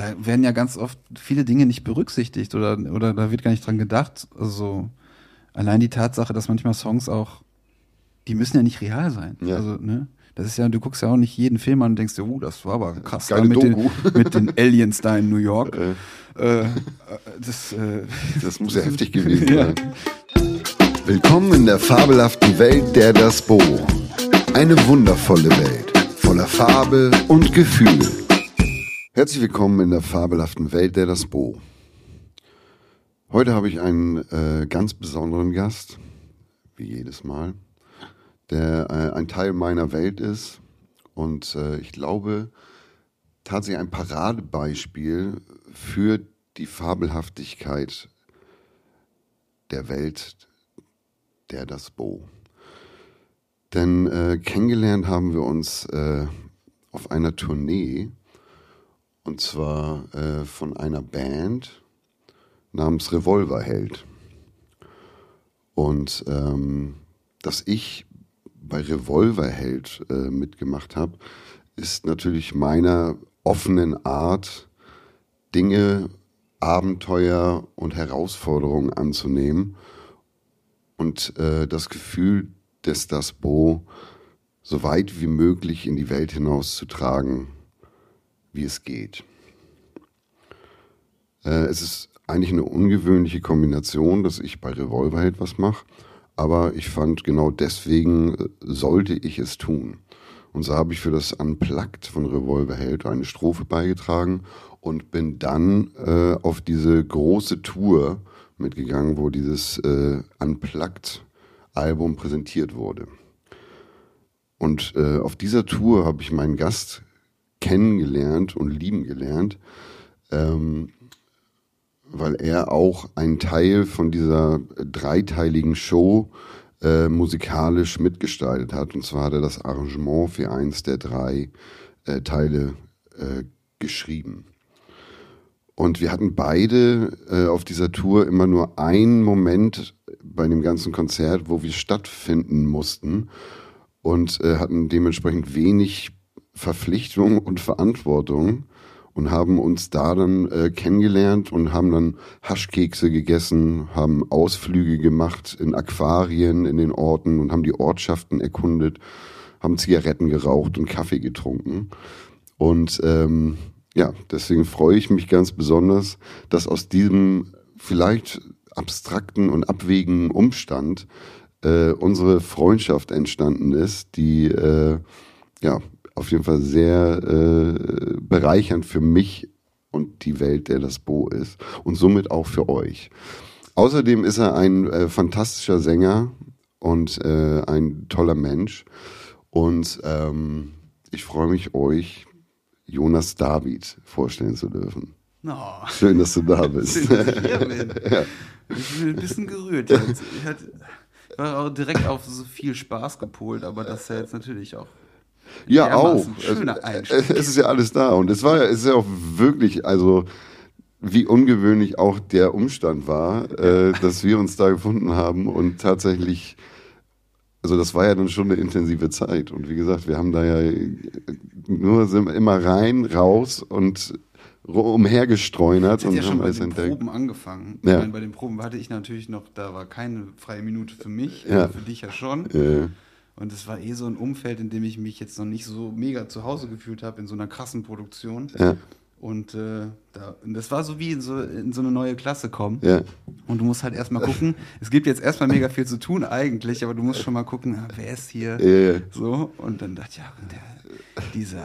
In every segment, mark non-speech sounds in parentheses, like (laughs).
da werden ja ganz oft viele Dinge nicht berücksichtigt oder, oder da wird gar nicht dran gedacht. Also allein die Tatsache, dass manchmal Songs auch, die müssen ja nicht real sein. Ja. Also, ne? Das ist ja, du guckst ja auch nicht jeden Film an und denkst dir, oh, das war aber krass da mit, den, (laughs) mit den Aliens da in New York. Äh, Äh, äh, das, äh, (laughs) das muss ja (laughs) heftig gewesen Ja. sein. Willkommen in der fabelhaften Welt der Das Bo. Eine wundervolle Welt, voller Farbe und Gefühl. Herzlich willkommen in der fabelhaften Welt der Das Bo. Heute habe ich einen äh, ganz besonderen Gast, wie jedes Mal, der äh, ein Teil meiner Welt ist und äh, ich glaube tatsächlich ein Paradebeispiel für die Fabelhaftigkeit der Welt der das Bo. Denn äh, kennengelernt haben wir uns äh, auf einer Tournee und zwar äh, von einer Band namens Revolverheld. Und ähm, dass ich bei Revolverheld äh, mitgemacht habe, ist natürlich meiner offenen Art, Dinge, Abenteuer und Herausforderungen anzunehmen und äh, das Gefühl des Das Bo so weit wie möglich in die Welt hinauszutragen, wie es geht. Äh, es ist eigentlich eine ungewöhnliche Kombination, dass ich bei Revolverheld was mache, aber ich fand genau deswegen äh, sollte ich es tun. Und so habe ich für das Unplugged von Revolverheld eine Strophe beigetragen und bin dann äh, auf diese große Tour mitgegangen, wo dieses äh, Unplugged-Album präsentiert wurde. Und äh, auf dieser Tour habe ich meinen Gast kennengelernt und lieben gelernt, ähm, weil er auch einen Teil von dieser dreiteiligen Show äh, musikalisch mitgestaltet hat. Und zwar hat er das Arrangement für eins der drei äh, Teile äh, geschrieben. Und wir hatten beide äh, auf dieser Tour immer nur einen Moment bei dem ganzen Konzert, wo wir stattfinden mussten und äh, hatten dementsprechend wenig Verpflichtung und Verantwortung und haben uns da dann äh, kennengelernt und haben dann Haschkekse gegessen, haben Ausflüge gemacht in Aquarien in den Orten und haben die Ortschaften erkundet, haben Zigaretten geraucht und Kaffee getrunken. Und ähm, ja, deswegen freue ich mich ganz besonders, dass aus diesem vielleicht abstrakten und abwägigen Umstand äh, unsere Freundschaft entstanden ist, die äh, ja auf jeden Fall sehr äh, bereichernd für mich und die Welt, der das Bo ist und somit auch für euch. Außerdem ist er ein äh, fantastischer Sänger und äh, ein toller Mensch und ähm, ich freue mich, euch Jonas David vorstellen zu dürfen. no. Schön, dass du da (laughs) bist. Schön, dass ich hier bin. (laughs) Ich bin ein bisschen gerührt jetzt. Ich hatte, ich war auch direkt auf so viel Spaß gepolt, aber das ist ja jetzt natürlich auch. Ja, auch. Schöner (laughs) Es, es ist ja alles da. Und es war ja, es ist ja auch wirklich, also wie ungewöhnlich auch der Umstand war, äh, dass wir uns da gefunden haben und tatsächlich, also das war ja dann schon eine intensive Zeit. Und wie gesagt, wir haben da ja nur sind immer rein, raus und umhergestreunert und ja schon haben bei alles den entdeckt. Proben angefangen. Ja. Ich meine, bei den Proben hatte ich natürlich noch, da war keine freie Minute für mich, Ja. für dich ja schon. Äh, Und es war eh so ein Umfeld, in dem ich mich jetzt noch nicht so mega zu Hause gefühlt habe, in so einer krassen Produktion. ja, Und, äh, da, das war so wie in so, in so eine neue Klasse kommen. ja. Und du musst halt erstmal gucken, es gibt jetzt erstmal mega viel zu tun eigentlich, aber du musst schon mal gucken, ah, wer ist hier? Ja, ja. So, und dann dachte ich, ja, der, dieser,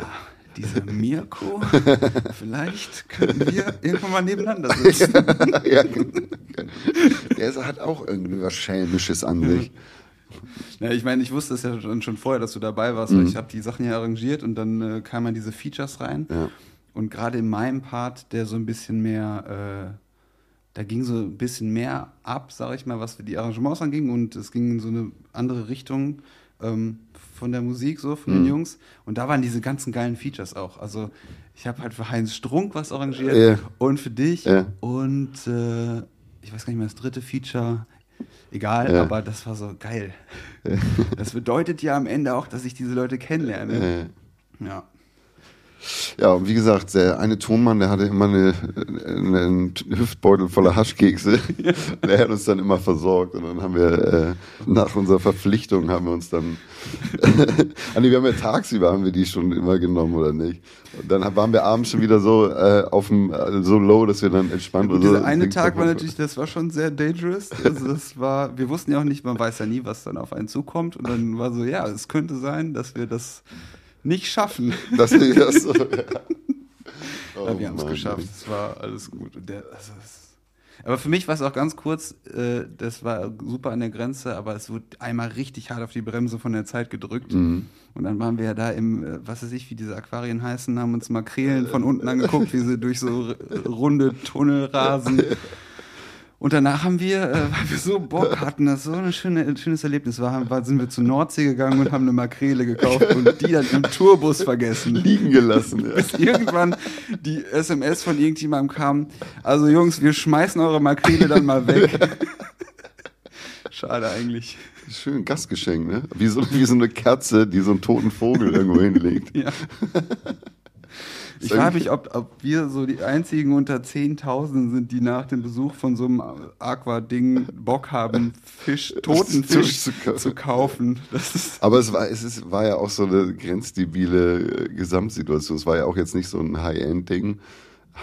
dieser Mirko, (laughs) vielleicht könnten wir irgendwann mal nebeneinander (laughs) sitzen. (laughs) ja, der ist- hat auch irgendwie was Schelmisches an sich. (laughs) Ja, ich meine, ich wusste es ja schon, schon vorher, dass du dabei warst, Mhm. weil ich habe die Sachen ja arrangiert und dann äh, kamen diese Features rein. Ja. Und gerade in meinem Part, der so ein bisschen mehr, äh, da ging so ein bisschen mehr ab, sag ich mal, was die Arrangements anging und es ging in so eine andere Richtung ähm, von der Musik, so von Mhm. den Jungs. Und da waren diese ganzen geilen Features auch. Also ich habe halt für Heinz Strunk was arrangiert Ja. und für dich und äh, ich weiß gar nicht mehr, das dritte Feature. Egal, Ja. aber das war so geil. Das bedeutet ja am Ende auch, dass ich diese Leute kennenlerne. Ja. Ja, und wie gesagt, der eine Tonmann, der hatte immer eine, einen Hüftbeutel voller Haschkekse. (laughs) Der hat uns dann immer versorgt. Und dann haben wir äh, nach unserer Verpflichtung haben wir uns dann. (laughs) ah, nee, wir haben ja tagsüber haben wir die schon immer genommen, oder nicht? Und dann waren wir abends schon wieder so äh, auf dem äh, so low, dass wir dann entspannt und Dieser so eine Tag war natürlich, das war schon sehr dangerous. Also das war, wir wussten ja auch nicht, man weiß ja nie, was dann auf einen zukommt. Und dann war so, ja, es könnte sein, dass wir das nicht schaffen. Das, das so, (laughs) ja. Oh, wir haben es geschafft. Es war alles gut. Der, also aber für mich war es auch ganz kurz, äh, das war super an der Grenze, aber es wurde einmal richtig hart auf die Bremse von der Zeit gedrückt. Mhm. Und dann waren wir ja da im, äh, was weiß ich, wie diese Aquarien heißen, haben uns Makrelen von unten angeguckt, wie sie durch so runde Tunnel rasen. (laughs) Und danach haben wir, äh, (laughs) weil wir so Bock hatten, das so ein schöne, schönes Erlebnis war, war, sind wir zur Nordsee gegangen und haben eine Makrele gekauft und die dann im Tourbus vergessen. Liegen gelassen, ja. Bis irgendwann die SMS von irgendjemandem kam, also Jungs, wir schmeißen eure Makrele dann mal weg. (laughs) Schade eigentlich. Schön Gastgeschenk, ne? Wie so, wie so eine Katze, die so einen toten Vogel irgendwo hinlegt. Ja. (laughs) Ich frage mich, ob, ob wir so die einzigen unter 10.000 sind, die nach dem Besuch von so einem Aqua-Ding Bock haben, Fisch, (laughs) toten Fisch zu, zu kaufen. Aber es war, es ist, war ja auch so eine grenzdebile äh, Gesamtsituation. Es war ja auch jetzt nicht so ein High-End-Ding.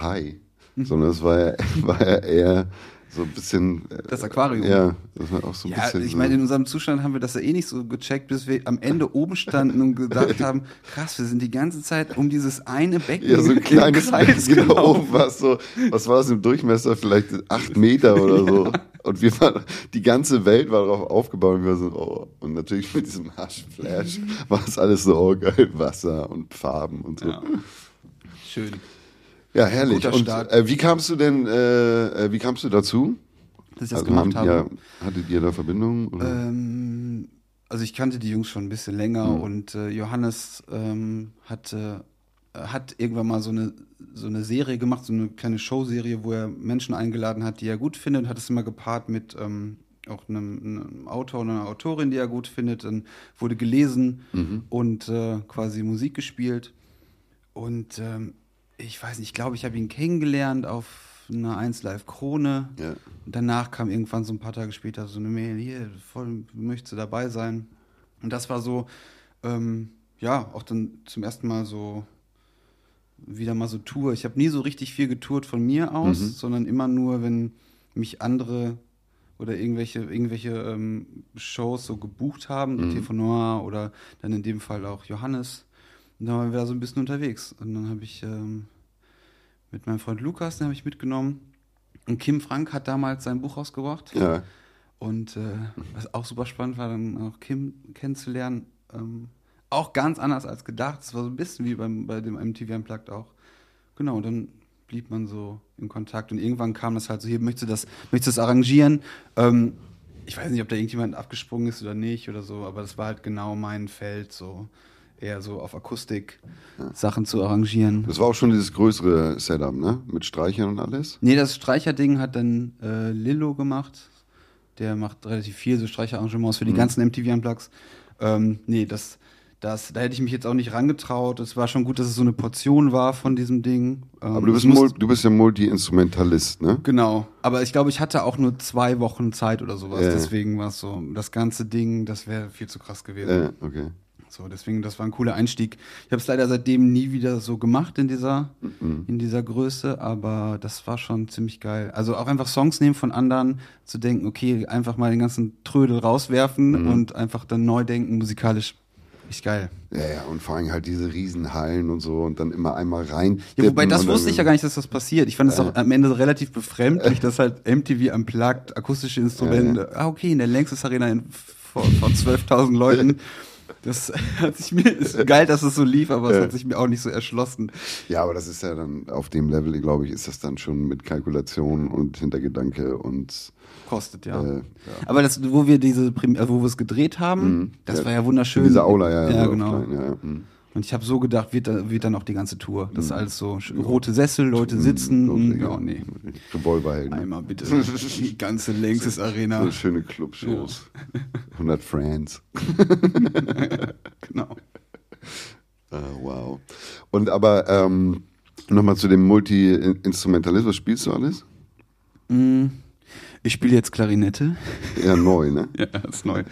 High. Mhm. Sondern es war ja, (laughs) war ja eher so ein bisschen. Äh, das Aquarium. Ja, das war auch so ein ja, bisschen. Ich meine, in unserem Zustand haben wir das ja eh nicht so gecheckt, bis wir am Ende oben standen und gedacht (laughs) haben, krass, wir sind die ganze Zeit um dieses eine Becken. Ja, so ein kleines Becken genau oben was so, was war das im Durchmesser? Vielleicht acht Meter oder so. Ja. Und wir waren, die ganze Welt war darauf aufgebaut und wir so, oh. Und natürlich mit diesem Haschflash war es alles so, oh geil, Wasser und Farben und so. Ja. Schön. Ja, herrlich. Und äh, wie kamst du denn, äh, äh, wie kamst du dazu? Dass ich das also, gemacht habe. Ja, hattet ihr da Verbindung? Ähm, also ich kannte die Jungs schon ein bisschen länger mhm. und äh, Johannes ähm, hatte, hat irgendwann mal so eine, so eine Serie gemacht, so eine kleine Showserie, wo er Menschen eingeladen hat, die er gut findet, hat es immer gepaart mit ähm, auch einem, einem, Autor und einer Autorin, die er gut findet. Dann wurde gelesen mhm. und äh, quasi Musik gespielt. Und ähm, ich weiß nicht, ich glaube, ich habe ihn kennengelernt auf einer 1 Live Krone. Ja. Danach kam irgendwann so ein paar Tage später so eine Mail, hier, voll, möchtest du dabei sein? Und das war so, ähm, ja, auch dann zum ersten Mal so wieder mal so Tour. Ich habe nie so richtig viel getourt von mir aus, mhm. sondern immer nur, wenn mich andere oder irgendwelche, irgendwelche ähm, Shows so gebucht haben, mhm. TV Noir oder dann in dem Fall auch Johannes. Und dann waren wir da so ein bisschen unterwegs. Und dann habe ich ähm, mit meinem Freund Lukas, den habe ich mitgenommen. Und Kim Frank hat damals sein Buch rausgebracht. Ja. Und äh, was auch super spannend war, dann auch Kim kennenzulernen. Ähm, auch ganz anders als gedacht. Es war so ein bisschen wie beim, bei dem MTV Unplugged auch. Genau, und dann blieb man so in Kontakt. Und irgendwann kam das halt so, hier, möchtest du das, möchtest du das arrangieren? Ähm, ich weiß nicht, ob da irgendjemand abgesprungen ist oder nicht oder so, aber das war halt genau mein Feld, so eher so auf Akustik ja. Sachen zu arrangieren. Das war auch schon dieses größere Setup, ne? Mit Streichern und alles? Nee, das Streicherding hat dann äh, Lillo gemacht. Der macht relativ viel so Streicherarrangements für die mhm. ganzen MTV Unplugs. Ähm, nee, das, das, da hätte ich mich jetzt auch nicht rangetraut. Es war schon gut, dass es so eine Portion war von diesem Ding. Ähm, aber du bist, musst, du bist ja Multi-Instrumentalist, ne? Genau. Aber ich glaube, ich hatte auch nur zwei Wochen Zeit oder sowas. Ja. Deswegen war es so, das ganze Ding, das wäre viel zu krass gewesen. Ja, okay. So, deswegen, das war ein cooler Einstieg. Ich habe es leider seitdem nie wieder so gemacht in dieser, mhm. in dieser Größe, aber das war schon ziemlich geil. Also auch einfach Songs nehmen von anderen, zu denken, okay, einfach mal den ganzen Trödel rauswerfen mhm. und einfach dann neu denken, musikalisch. Ist geil. Ja, ja, und vor allem halt diese Riesenhallen und so und dann immer einmal rein. Ja, wobei das wusste ich ja gar nicht, dass das passiert. Ich fand es äh. auch am Ende relativ befremdlich, dass halt MTV unplugged, akustische Instrumente, äh. ah, okay, in der Längstes Arena in, vor, vor 12.000 Leuten. (laughs) Das (laughs) hat sich mir, ist geil, dass es so lief, aber es hat sich mir auch nicht so erschlossen. Ja, aber das ist ja dann auf dem Level, glaube ich, ist das dann schon mit Kalkulation und Hintergedanke und kostet, ja. Äh, ja. Aber das, wo wir diese, äh, wo wir es gedreht haben, mhm. das ja, war ja wunderschön. Diese Aula, ja, ja, genau. Klein, ja, mhm. Und ich habe so gedacht, wird, da, wird dann auch die ganze Tour. Das ist mhm. alles so rote Sessel, Leute sitzen. und, ja, nee. Revolverhelden. Einmal bitte. (laughs) Die ganze Längstes Arena. So schöne Clubshows. Ja. (laughs) 100 Friends. (laughs) genau. Ah, wow. Und aber ähm, nochmal zu dem Multi-Instrumentalismus, spielst du alles? Mm, ich spiele jetzt Klarinette. Ja, neu, ne? ja, ist neu.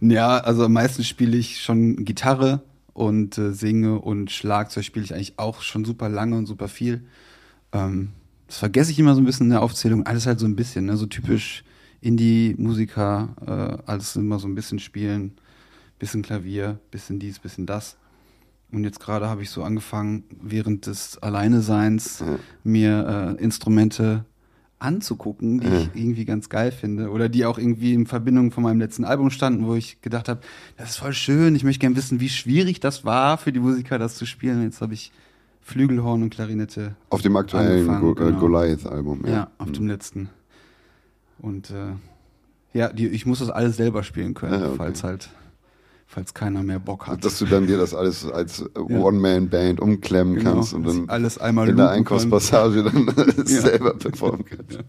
Ja, also am meisten spiele ich schon Gitarre und äh, singe und Schlagzeug spiele ich eigentlich auch schon super lange und super viel. Ähm, das vergesse ich immer so ein bisschen in der Aufzählung. Alles halt so ein bisschen, ne? so typisch Indie-Musiker, äh, alles immer so ein bisschen spielen, bisschen Klavier, bisschen dies, bisschen das. Und jetzt gerade habe ich so angefangen, während des Alleineseins mir äh, Instrumente anzugucken, die Ja. ich irgendwie ganz geil finde. Oder die auch irgendwie in Verbindung von meinem letzten Album standen, wo ich gedacht habe, das ist voll schön, ich möchte gerne wissen, wie schwierig das war für die Musiker, das zu spielen. Jetzt habe ich Flügelhorn und Klarinette. Auf dem aktuellen Go äh, genau. Goliath-Album. Ja, Ja, auf dem letzten. Und äh, ja, die, ich muss das alles selber spielen können, Ah, okay. falls halt, falls keiner mehr Bock hat. Dass du dann dir das alles als äh, One-Man-Band umklemmen Genau, kannst und dann alles einmal in der loopen kann. Einkaufspassage dann selber performen (laughs) kannst.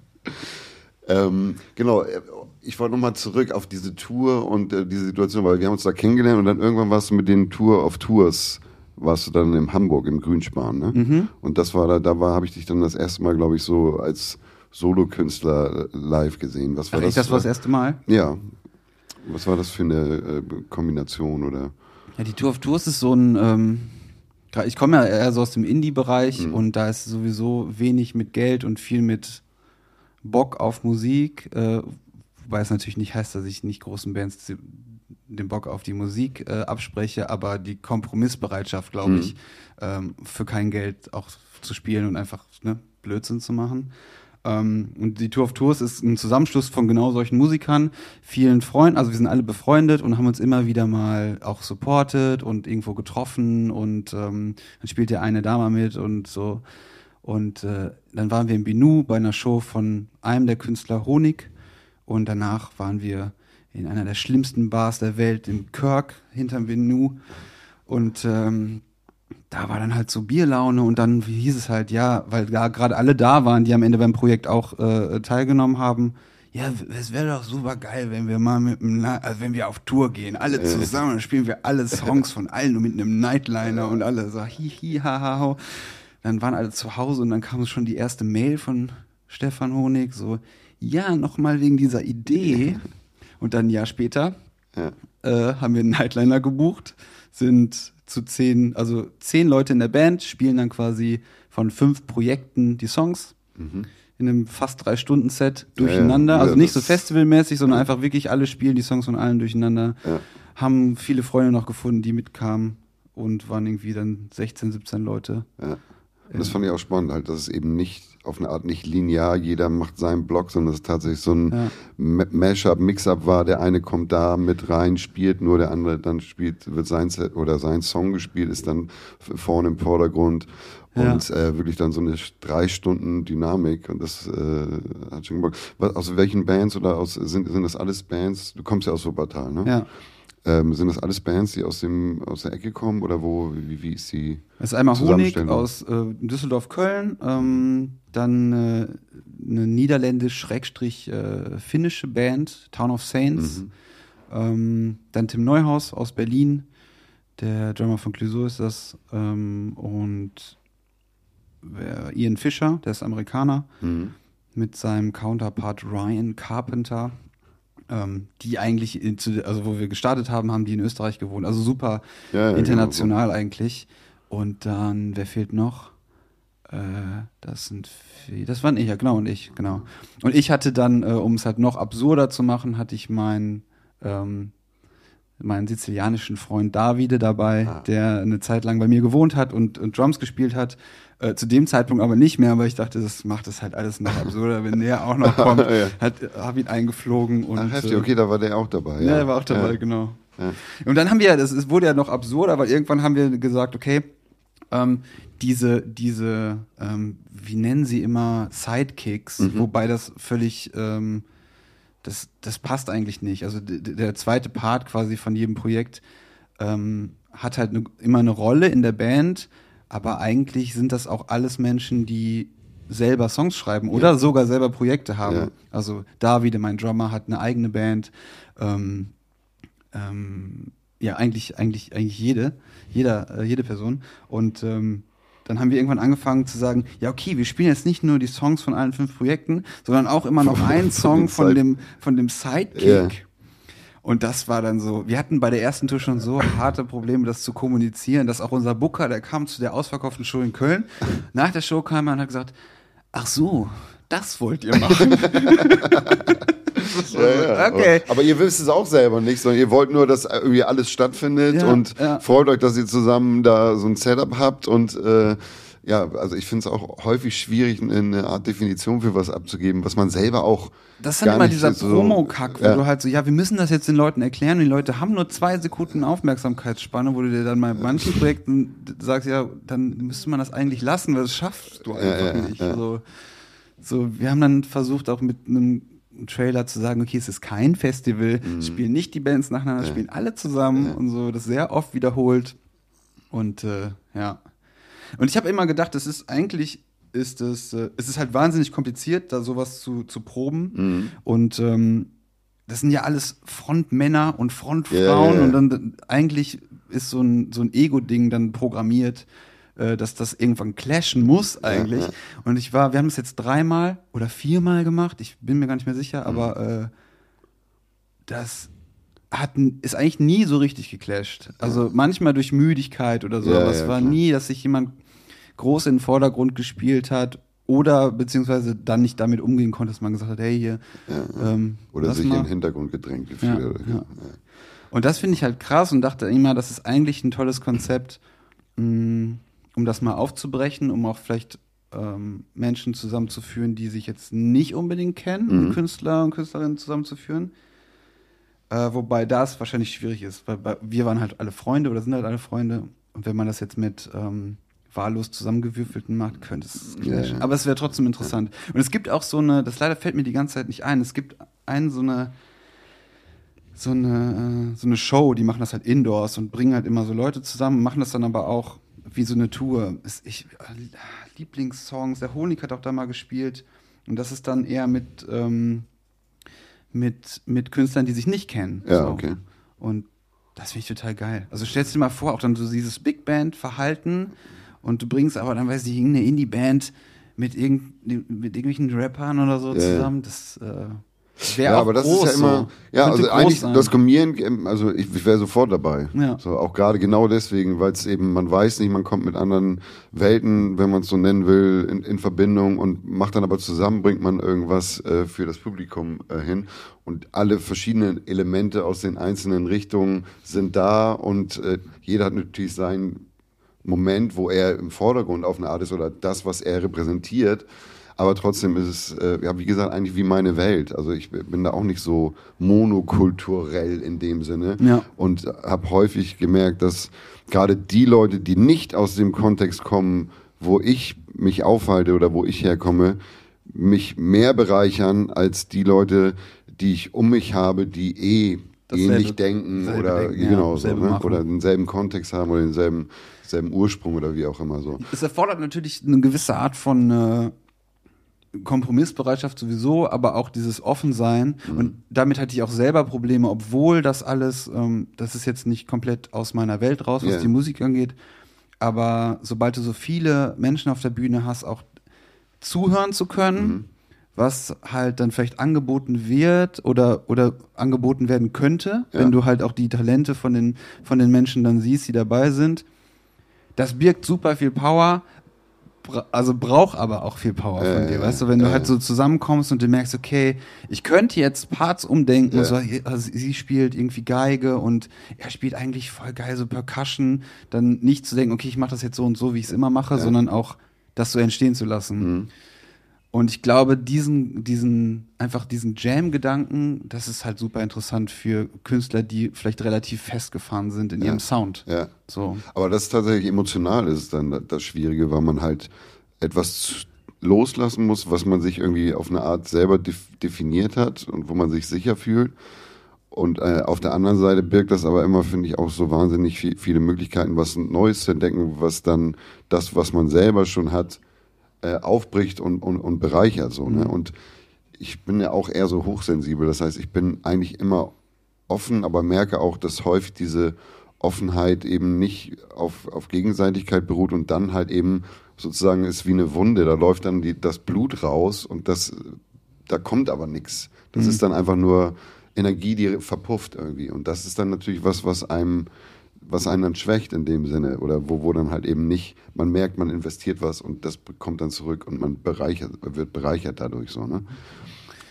Ähm, genau, äh, ich wollte nochmal zurück auf diese Tour und äh, diese Situation, weil wir haben uns da kennengelernt und dann irgendwann warst du mit den Tour auf Tours, warst du dann in Hamburg im Grünspan, ne? Mhm. Und das war da, da war, habe ich dich dann das erste Mal, glaube ich, so als Solokünstler äh, live gesehen. Was war Ach, das? das war das erste Mal? Ja. Was war das für eine äh, Kombination oder? Ja, die Tour of Tours ist so ein, ähm, ich komme ja eher so aus dem Indie-Bereich Mhm. und da ist sowieso wenig mit Geld und viel mit Bock auf Musik, äh, wobei es natürlich nicht heißt, dass ich nicht großen Bands den Bock auf die Musik äh, abspreche, aber die Kompromissbereitschaft, glaube Mhm. ich, ähm, für kein Geld auch zu spielen und einfach ne, Blödsinn zu machen. Ähm, und die Tour of Tours ist ein Zusammenschluss von genau solchen Musikern, vielen Freunden, also wir sind alle befreundet und haben uns immer wieder mal auch supportet und irgendwo getroffen und ähm, dann spielt der eine da mal mit und so. Und äh, dann waren wir in Binu bei einer Show von einem der Künstler Honig und danach waren wir in einer der schlimmsten Bars der Welt, in Kirk, hinterm Binu. Und ähm, da war dann halt so Bierlaune und dann hieß es halt, ja, weil da gerade alle da waren, die am Ende beim Projekt auch äh, teilgenommen haben. Ja, es wäre doch super geil, wenn wir mal mit einem, also wenn wir auf Tour gehen, alle zusammen, dann spielen wir alle Songs von allen und mit einem Nightliner und alle so hi hi ha ha ho. Dann waren alle zu Hause und dann kam schon die erste Mail von Stefan Honig, so, ja, nochmal wegen dieser Idee. Und dann ein Jahr später Ja. äh, haben wir einen Nightliner gebucht, sind zu zehn, also zehn Leute in der Band, spielen dann quasi von fünf Projekten die Songs in einem fast drei Stunden Set durcheinander. Mhm. ja, also nicht so festivalmäßig, sondern einfach wirklich alle spielen die Songs von allen durcheinander. Ja. Haben viele Freunde noch gefunden, die mitkamen und waren irgendwie dann 16, 17 Leute. Ja. Das fand ich auch spannend, halt, dass es eben nicht auf eine Art nicht linear, jeder macht seinen Block, sondern dass es tatsächlich so ein Ja. Ma- Mashup, Mix-up war. Der eine kommt da mit rein, spielt, nur der andere dann spielt, wird sein Set oder sein Song gespielt, ist dann vorne im Vordergrund. Ja. Und äh, wirklich dann so eine drei Stunden Dynamik und das äh, hat schon Bock. Was, aus welchen Bands oder aus sind, sind das alles Bands? Du kommst ja aus Wuppertal, ne? Ja. Ähm, sind das alles Bands, die aus dem aus der Ecke kommen oder wo? Wie, wie ist die? Das ist einmal Honig aus äh, Düsseldorf-Köln, ähm, dann äh, eine niederländisch-finnische Band, Town of Saints, Mhm. ähm, dann Tim Neuhaus aus Berlin, der Drummer von Clouseau ist das, ähm, und Ian Fischer, der ist Amerikaner, Mhm. mit seinem Counterpart Ryan Carpenter. Ähm, die eigentlich, in, also wo wir gestartet haben, haben die in Österreich gewohnt. Also super Ja, ja, international eigentlich. Und dann, wer fehlt noch? Äh, das sind, vi- das waren ich, ja genau, und ich, genau. Und ich hatte dann, äh, um es halt noch absurder zu machen, hatte ich meinen, ähm, meinen sizilianischen Freund Davide dabei, Ah. der eine Zeit lang bei mir gewohnt hat und, und Drums gespielt hat. Äh, zu dem Zeitpunkt aber nicht mehr, weil ich dachte, das macht es halt alles noch absurder, wenn der auch noch (laughs) kommt. Ja. Hat, hab ihn eingeflogen und. Ach, heftig, äh, okay, da war der auch dabei. ja, er war auch dabei, Ja. genau. Ja. Und dann haben wir, das es wurde ja noch absurder, weil irgendwann haben wir gesagt, okay, ähm, diese, diese, ähm, wie nennen sie immer, Sidekicks, Mhm. wobei das völlig, ähm, das, das passt eigentlich nicht. Also der zweite Part quasi von jedem Projekt ähm, hat halt ne, immer eine Rolle in der Band, aber eigentlich sind das auch alles Menschen, die selber Songs schreiben oder sogar selber Projekte haben. Ja. Also Davide, mein Drummer, hat eine eigene Band. Ähm, ähm, ja, eigentlich, eigentlich, eigentlich jede, jeder, äh, jede Person. Und ähm, dann haben wir irgendwann angefangen zu sagen, ja okay, wir spielen jetzt nicht nur die Songs von allen fünf Projekten, sondern auch immer noch einen Song von dem, von dem Sidekick. Yeah. Und das war dann so, wir hatten bei der ersten Tour schon so harte Probleme, das zu kommunizieren, dass auch unser Booker, der kam zu der ausverkauften Show in Köln, nach der Show kam er und hat gesagt, ach so, das wollt ihr machen. (laughs) ja, ja. Okay. Aber ihr wisst es auch selber nicht, sondern ihr wollt nur, dass irgendwie alles stattfindet ja, und freut euch, dass ihr zusammen da so ein Setup habt und äh, ja, also ich finde es auch häufig schwierig, eine Art Definition für was abzugeben, was man selber auch. Das ist dann immer dieser so, Promo-Kack, wo ja. du halt so, ja, wir müssen das jetzt den Leuten erklären und die Leute haben nur zwei Sekunden Aufmerksamkeitsspanne, wo du dir dann mal bei manchen Projekten sagst, ja, dann müsste man das eigentlich lassen, weil das schaffst du einfach ja, nicht. So, so, wir haben dann versucht, auch mit einem Trailer zu sagen, okay, es ist kein Festival, mhm. spielen nicht die Bands nacheinander, spielen alle zusammen und so, das sehr oft wiederholt. Und äh, ja. Und ich habe immer gedacht, es ist eigentlich ist es, äh, es ist halt wahnsinnig kompliziert, da sowas zu, zu proben. Mhm. Und ähm, das sind ja alles Frontmänner und Frontfrauen yeah, yeah. und dann eigentlich ist so ein, so ein Ego-Ding dann programmiert, äh, dass das irgendwann clashen muss eigentlich. Und ich war, wir haben es jetzt dreimal oder viermal gemacht, ich bin mir gar nicht mehr sicher, mhm. aber äh, das hat, ist eigentlich nie so richtig geclasht. Also manchmal durch Müdigkeit oder so, ja, aber es war klar. nie, dass sich jemand groß in den Vordergrund gespielt hat oder beziehungsweise dann nicht damit umgehen konnte, dass man gesagt hat, hey hier. Ja, ähm, oder sich mal. in den Hintergrund gedrängt gefühlt. Und das finde ich halt krass und dachte immer, das ist eigentlich ein tolles Konzept, mh, um das mal aufzubrechen, um auch vielleicht ähm, Menschen zusammenzuführen, die sich jetzt nicht unbedingt kennen, mhm. um Künstler und Künstlerinnen zusammenzuführen. Äh, wobei das wahrscheinlich schwierig ist, weil, weil, wir waren halt alle Freunde oder sind halt alle Freunde. Und wenn man das jetzt mit ähm, wahllos zusammengewürfelten macht, könnte es clashen. Ja. Aber es wäre trotzdem interessant. Ja. Und es gibt auch so eine, das leider fällt mir die ganze Zeit nicht ein, es gibt einen so eine so eine, äh, so eine Show, die machen das halt indoors und bringen halt immer so Leute zusammen, machen das dann aber auch wie so eine Tour. Ich, Lieblingssongs, der Honig hat auch da mal gespielt. Und das ist dann eher mit, ähm, mit, mit Künstlern, die sich nicht kennen. Ja, so. okay. Und das finde ich total geil. Also stellst dir mal vor, auch dann so dieses Big Band-Verhalten und du bringst aber dann, weiß ich, irgendeine Indie-Band mit, irgend, mit irgendwelchen Rappern oder so ja, zusammen. Das, äh, ja, aber das ist ja immer, so. ja, also eigentlich sein. das Kombinieren, also ich, ich wäre sofort dabei. Ja. So, auch gerade genau deswegen, weil es eben, man weiß nicht, man kommt mit anderen Welten, wenn man es so nennen will, in, in, Verbindung und macht dann aber zusammen, bringt man irgendwas äh, für das Publikum äh, hin. Und alle verschiedenen Elemente aus den einzelnen Richtungen sind da und äh, jeder hat natürlich seinen Moment, wo er im Vordergrund auf eine Art ist oder das, was er repräsentiert. Aber trotzdem ist es, äh, ja, wie gesagt, eigentlich wie meine Welt. Also ich bin da auch nicht so monokulturell in dem Sinne. Ja. Und habe häufig gemerkt, dass gerade die Leute, die nicht aus dem Kontext kommen, wo ich mich aufhalte oder wo ich herkomme, mich mehr bereichern als die Leute, die ich um mich habe, die eh dasselbe, ähnlich denken oder denken, genau ja, so, ne? oder denselben Kontext haben oder denselben, denselben Ursprung oder wie auch immer so. Es erfordert natürlich eine gewisse Art von äh, Kompromissbereitschaft sowieso, aber auch dieses Offensein. Mhm. Und damit hatte ich auch selber Probleme, obwohl das alles, ähm, das ist jetzt nicht komplett aus meiner Welt raus, was yeah. die Musik angeht. Aber sobald du so viele Menschen auf der Bühne hast, auch zuhören zu können, mhm. was halt dann vielleicht angeboten wird oder, oder angeboten werden könnte, ja. wenn du halt auch die Talente von den, von den Menschen dann siehst, die dabei sind. Das birgt super viel Power, also braucht aber auch viel Power von dir, weißt du, wenn du halt so zusammenkommst und du merkst, okay, ich könnte jetzt Parts umdenken, ja. so, also sie spielt irgendwie Geige und er spielt eigentlich voll geil so Percussion, dann nicht zu denken, okay, ich mache das jetzt so und so, wie ich es immer mache, ja. sondern auch das so entstehen zu lassen. Mhm. Und ich glaube, diesen, diesen, einfach diesen Jam-Gedanken, das ist halt super interessant für Künstler, die vielleicht relativ festgefahren sind in ja, ihrem Sound. Ja. So. Aber das ist tatsächlich emotional, ist dann das Schwierige, weil man halt etwas loslassen muss, was man sich irgendwie auf eine Art selber definiert hat und wo man sich sicher fühlt. Und äh, auf der anderen Seite birgt das aber immer, finde ich, auch so wahnsinnig viel, viele Möglichkeiten, was Neues zu entdecken, was dann das, was man selber schon hat, äh, aufbricht und, und, und bereichert. So, ne? Mhm. Und ich bin ja auch eher so hochsensibel. Das heißt, ich bin eigentlich immer offen, aber merke auch, dass häufig diese Offenheit eben nicht auf, auf Gegenseitigkeit beruht und dann halt eben sozusagen ist wie eine Wunde. Da läuft dann die, das Blut raus und das, da kommt aber nichts. Das mhm. ist dann einfach nur Energie, die verpufft irgendwie. Und das ist dann natürlich was, was einem, was einen dann schwächt in dem Sinne oder wo, wo dann halt eben nicht, man merkt, man investiert was und das kommt dann zurück und man bereichert, wird bereichert dadurch so, ne?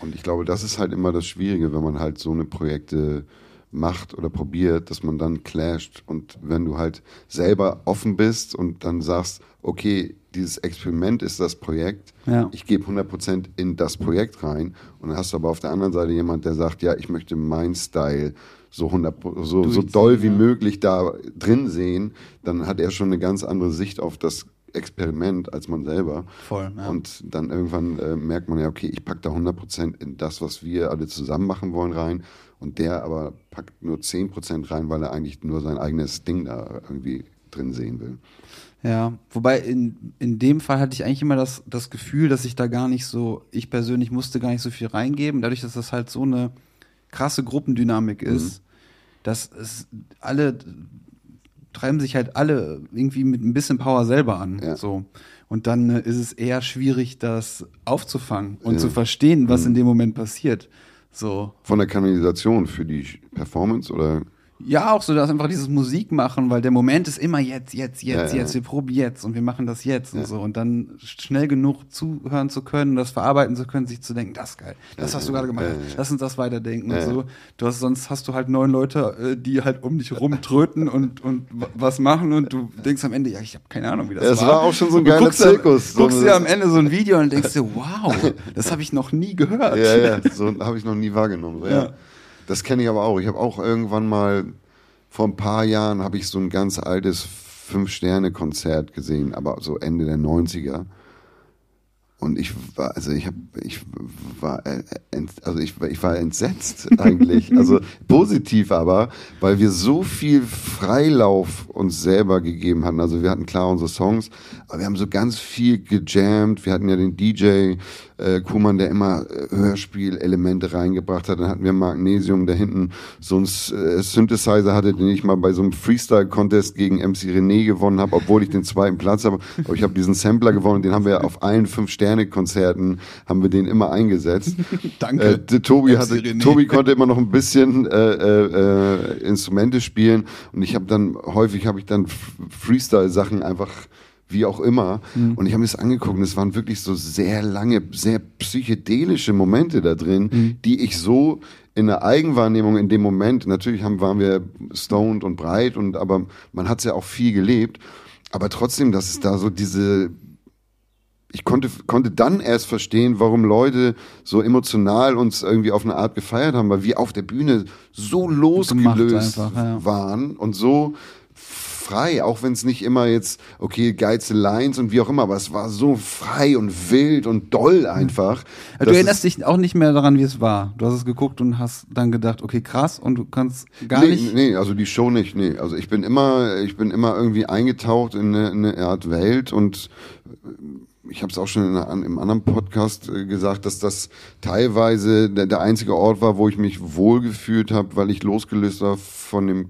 Und ich glaube, das ist halt immer das Schwierige, wenn man halt so eine Projekte macht oder probiert, dass man dann clasht. Und wenn du halt selber offen bist und dann sagst, okay, dieses Experiment ist das Projekt, ja. ich gebe 100% in das Projekt rein und dann hast du aber auf der anderen Seite jemand, der sagt, ja, ich möchte mein Style so 100 so, so doll wie ja. möglich da drin sehen, dann hat er schon eine ganz andere Sicht auf das Experiment als man selber. Voll. Ja. Und dann irgendwann äh, merkt man ja, okay, ich packe da 100% in das, was wir alle zusammen machen wollen, rein. Und der aber packt nur 10% rein, weil er eigentlich nur sein eigenes Ding da irgendwie drin sehen will. Ja, wobei in, in dem Fall hatte ich eigentlich immer das, das Gefühl, dass ich da gar nicht so, ich persönlich musste gar nicht so viel reingeben, dadurch, dass das halt so eine krasse Gruppendynamik ist, mhm. dass es alle treiben sich halt alle irgendwie mit ein bisschen Power selber an. Ja. So. Und dann äh, ist es eher schwierig, das aufzufangen und ja. zu verstehen, was mhm. in dem Moment passiert. So. Von der Kanalisation für die Performance oder? Ja, auch so, dass einfach dieses Musik machen, weil der Moment ist immer jetzt, jetzt, jetzt, ja, jetzt, wir proben jetzt und wir machen das jetzt und so. Und dann schnell genug zuhören zu können, das verarbeiten zu können, sich zu denken, das ist geil, das hast du gerade gemacht, lass uns das weiterdenken und so. Du hast, sonst hast du halt neun Leute, äh, die halt um dich rumtröten und, und was machen und du denkst am Ende, ja, ich habe keine Ahnung, wie das, das war. Das war auch schon so ein geiler Zirkus. Du guckst dir am Ende so ein Video und denkst (laughs) dir, wow, das habe ich noch nie gehört. Ja, ja, so habe ich noch nie wahrgenommen. So, ja. Das kenne ich aber auch. Ich habe auch irgendwann mal vor ein paar Jahren habe ich so ein ganz altes Fünf-Sterne-Konzert gesehen, aber so Ende der 90er. Und ich war, also ich habe, ich war, äh, also ich, ich war entsetzt (laughs) eigentlich, also positiv aber, weil wir so viel Freilauf uns selber gegeben hatten. Also wir hatten klar unsere Songs, aber wir haben so ganz viel gejammt. Wir hatten ja den DJ äh, Kuhmann, der immer äh, Hörspielelemente reingebracht hat. Dann hatten wir Magnesium, der hinten so ein äh, Synthesizer hatte, den ich mal bei so einem Freestyle-Contest gegen MC René gewonnen habe, obwohl ich den zweiten Platz habe. Aber ich habe diesen Sampler gewonnen, den haben wir auf allen Fünf-Sterne-Konzerten, haben wir den immer eingesetzt. (laughs) Danke. Äh, Tobi, hatte, Tobi konnte immer noch ein bisschen äh, äh, äh Instrumente spielen und ich habe dann, häufig habe ich dann Freestyle-Sachen einfach wie auch immer. Mhm. Und ich habe mir das angeguckt und es waren wirklich so sehr lange, sehr psychedelische Momente da drin, mhm. die ich so in der Eigenwahrnehmung in dem Moment, natürlich haben, waren wir stoned und breit und aber man hat es ja auch viel gelebt. Aber trotzdem, dass es da so diese ich konnte, konnte dann erst verstehen, warum Leute so emotional uns irgendwie auf eine Art gefeiert haben, weil wir auf der Bühne so losgelöst einfach, ja. waren und so frei, auch wenn es nicht immer jetzt, okay, geilste Lines und wie auch immer, aber es war so frei und wild und doll einfach. Ja, du erinnerst dich auch nicht mehr daran, wie es war. Du hast es geguckt und hast dann gedacht, okay, krass, und du kannst gar nee, nicht. Nee, also die Show nicht, nee. Also ich bin immer, ich bin immer irgendwie eingetaucht in eine, in eine Art Welt und ich habe es auch schon in einer, im anderen Podcast äh, gesagt, dass das teilweise der, der einzige Ort war, wo ich mich wohlgefühlt habe, weil ich losgelöst war von dem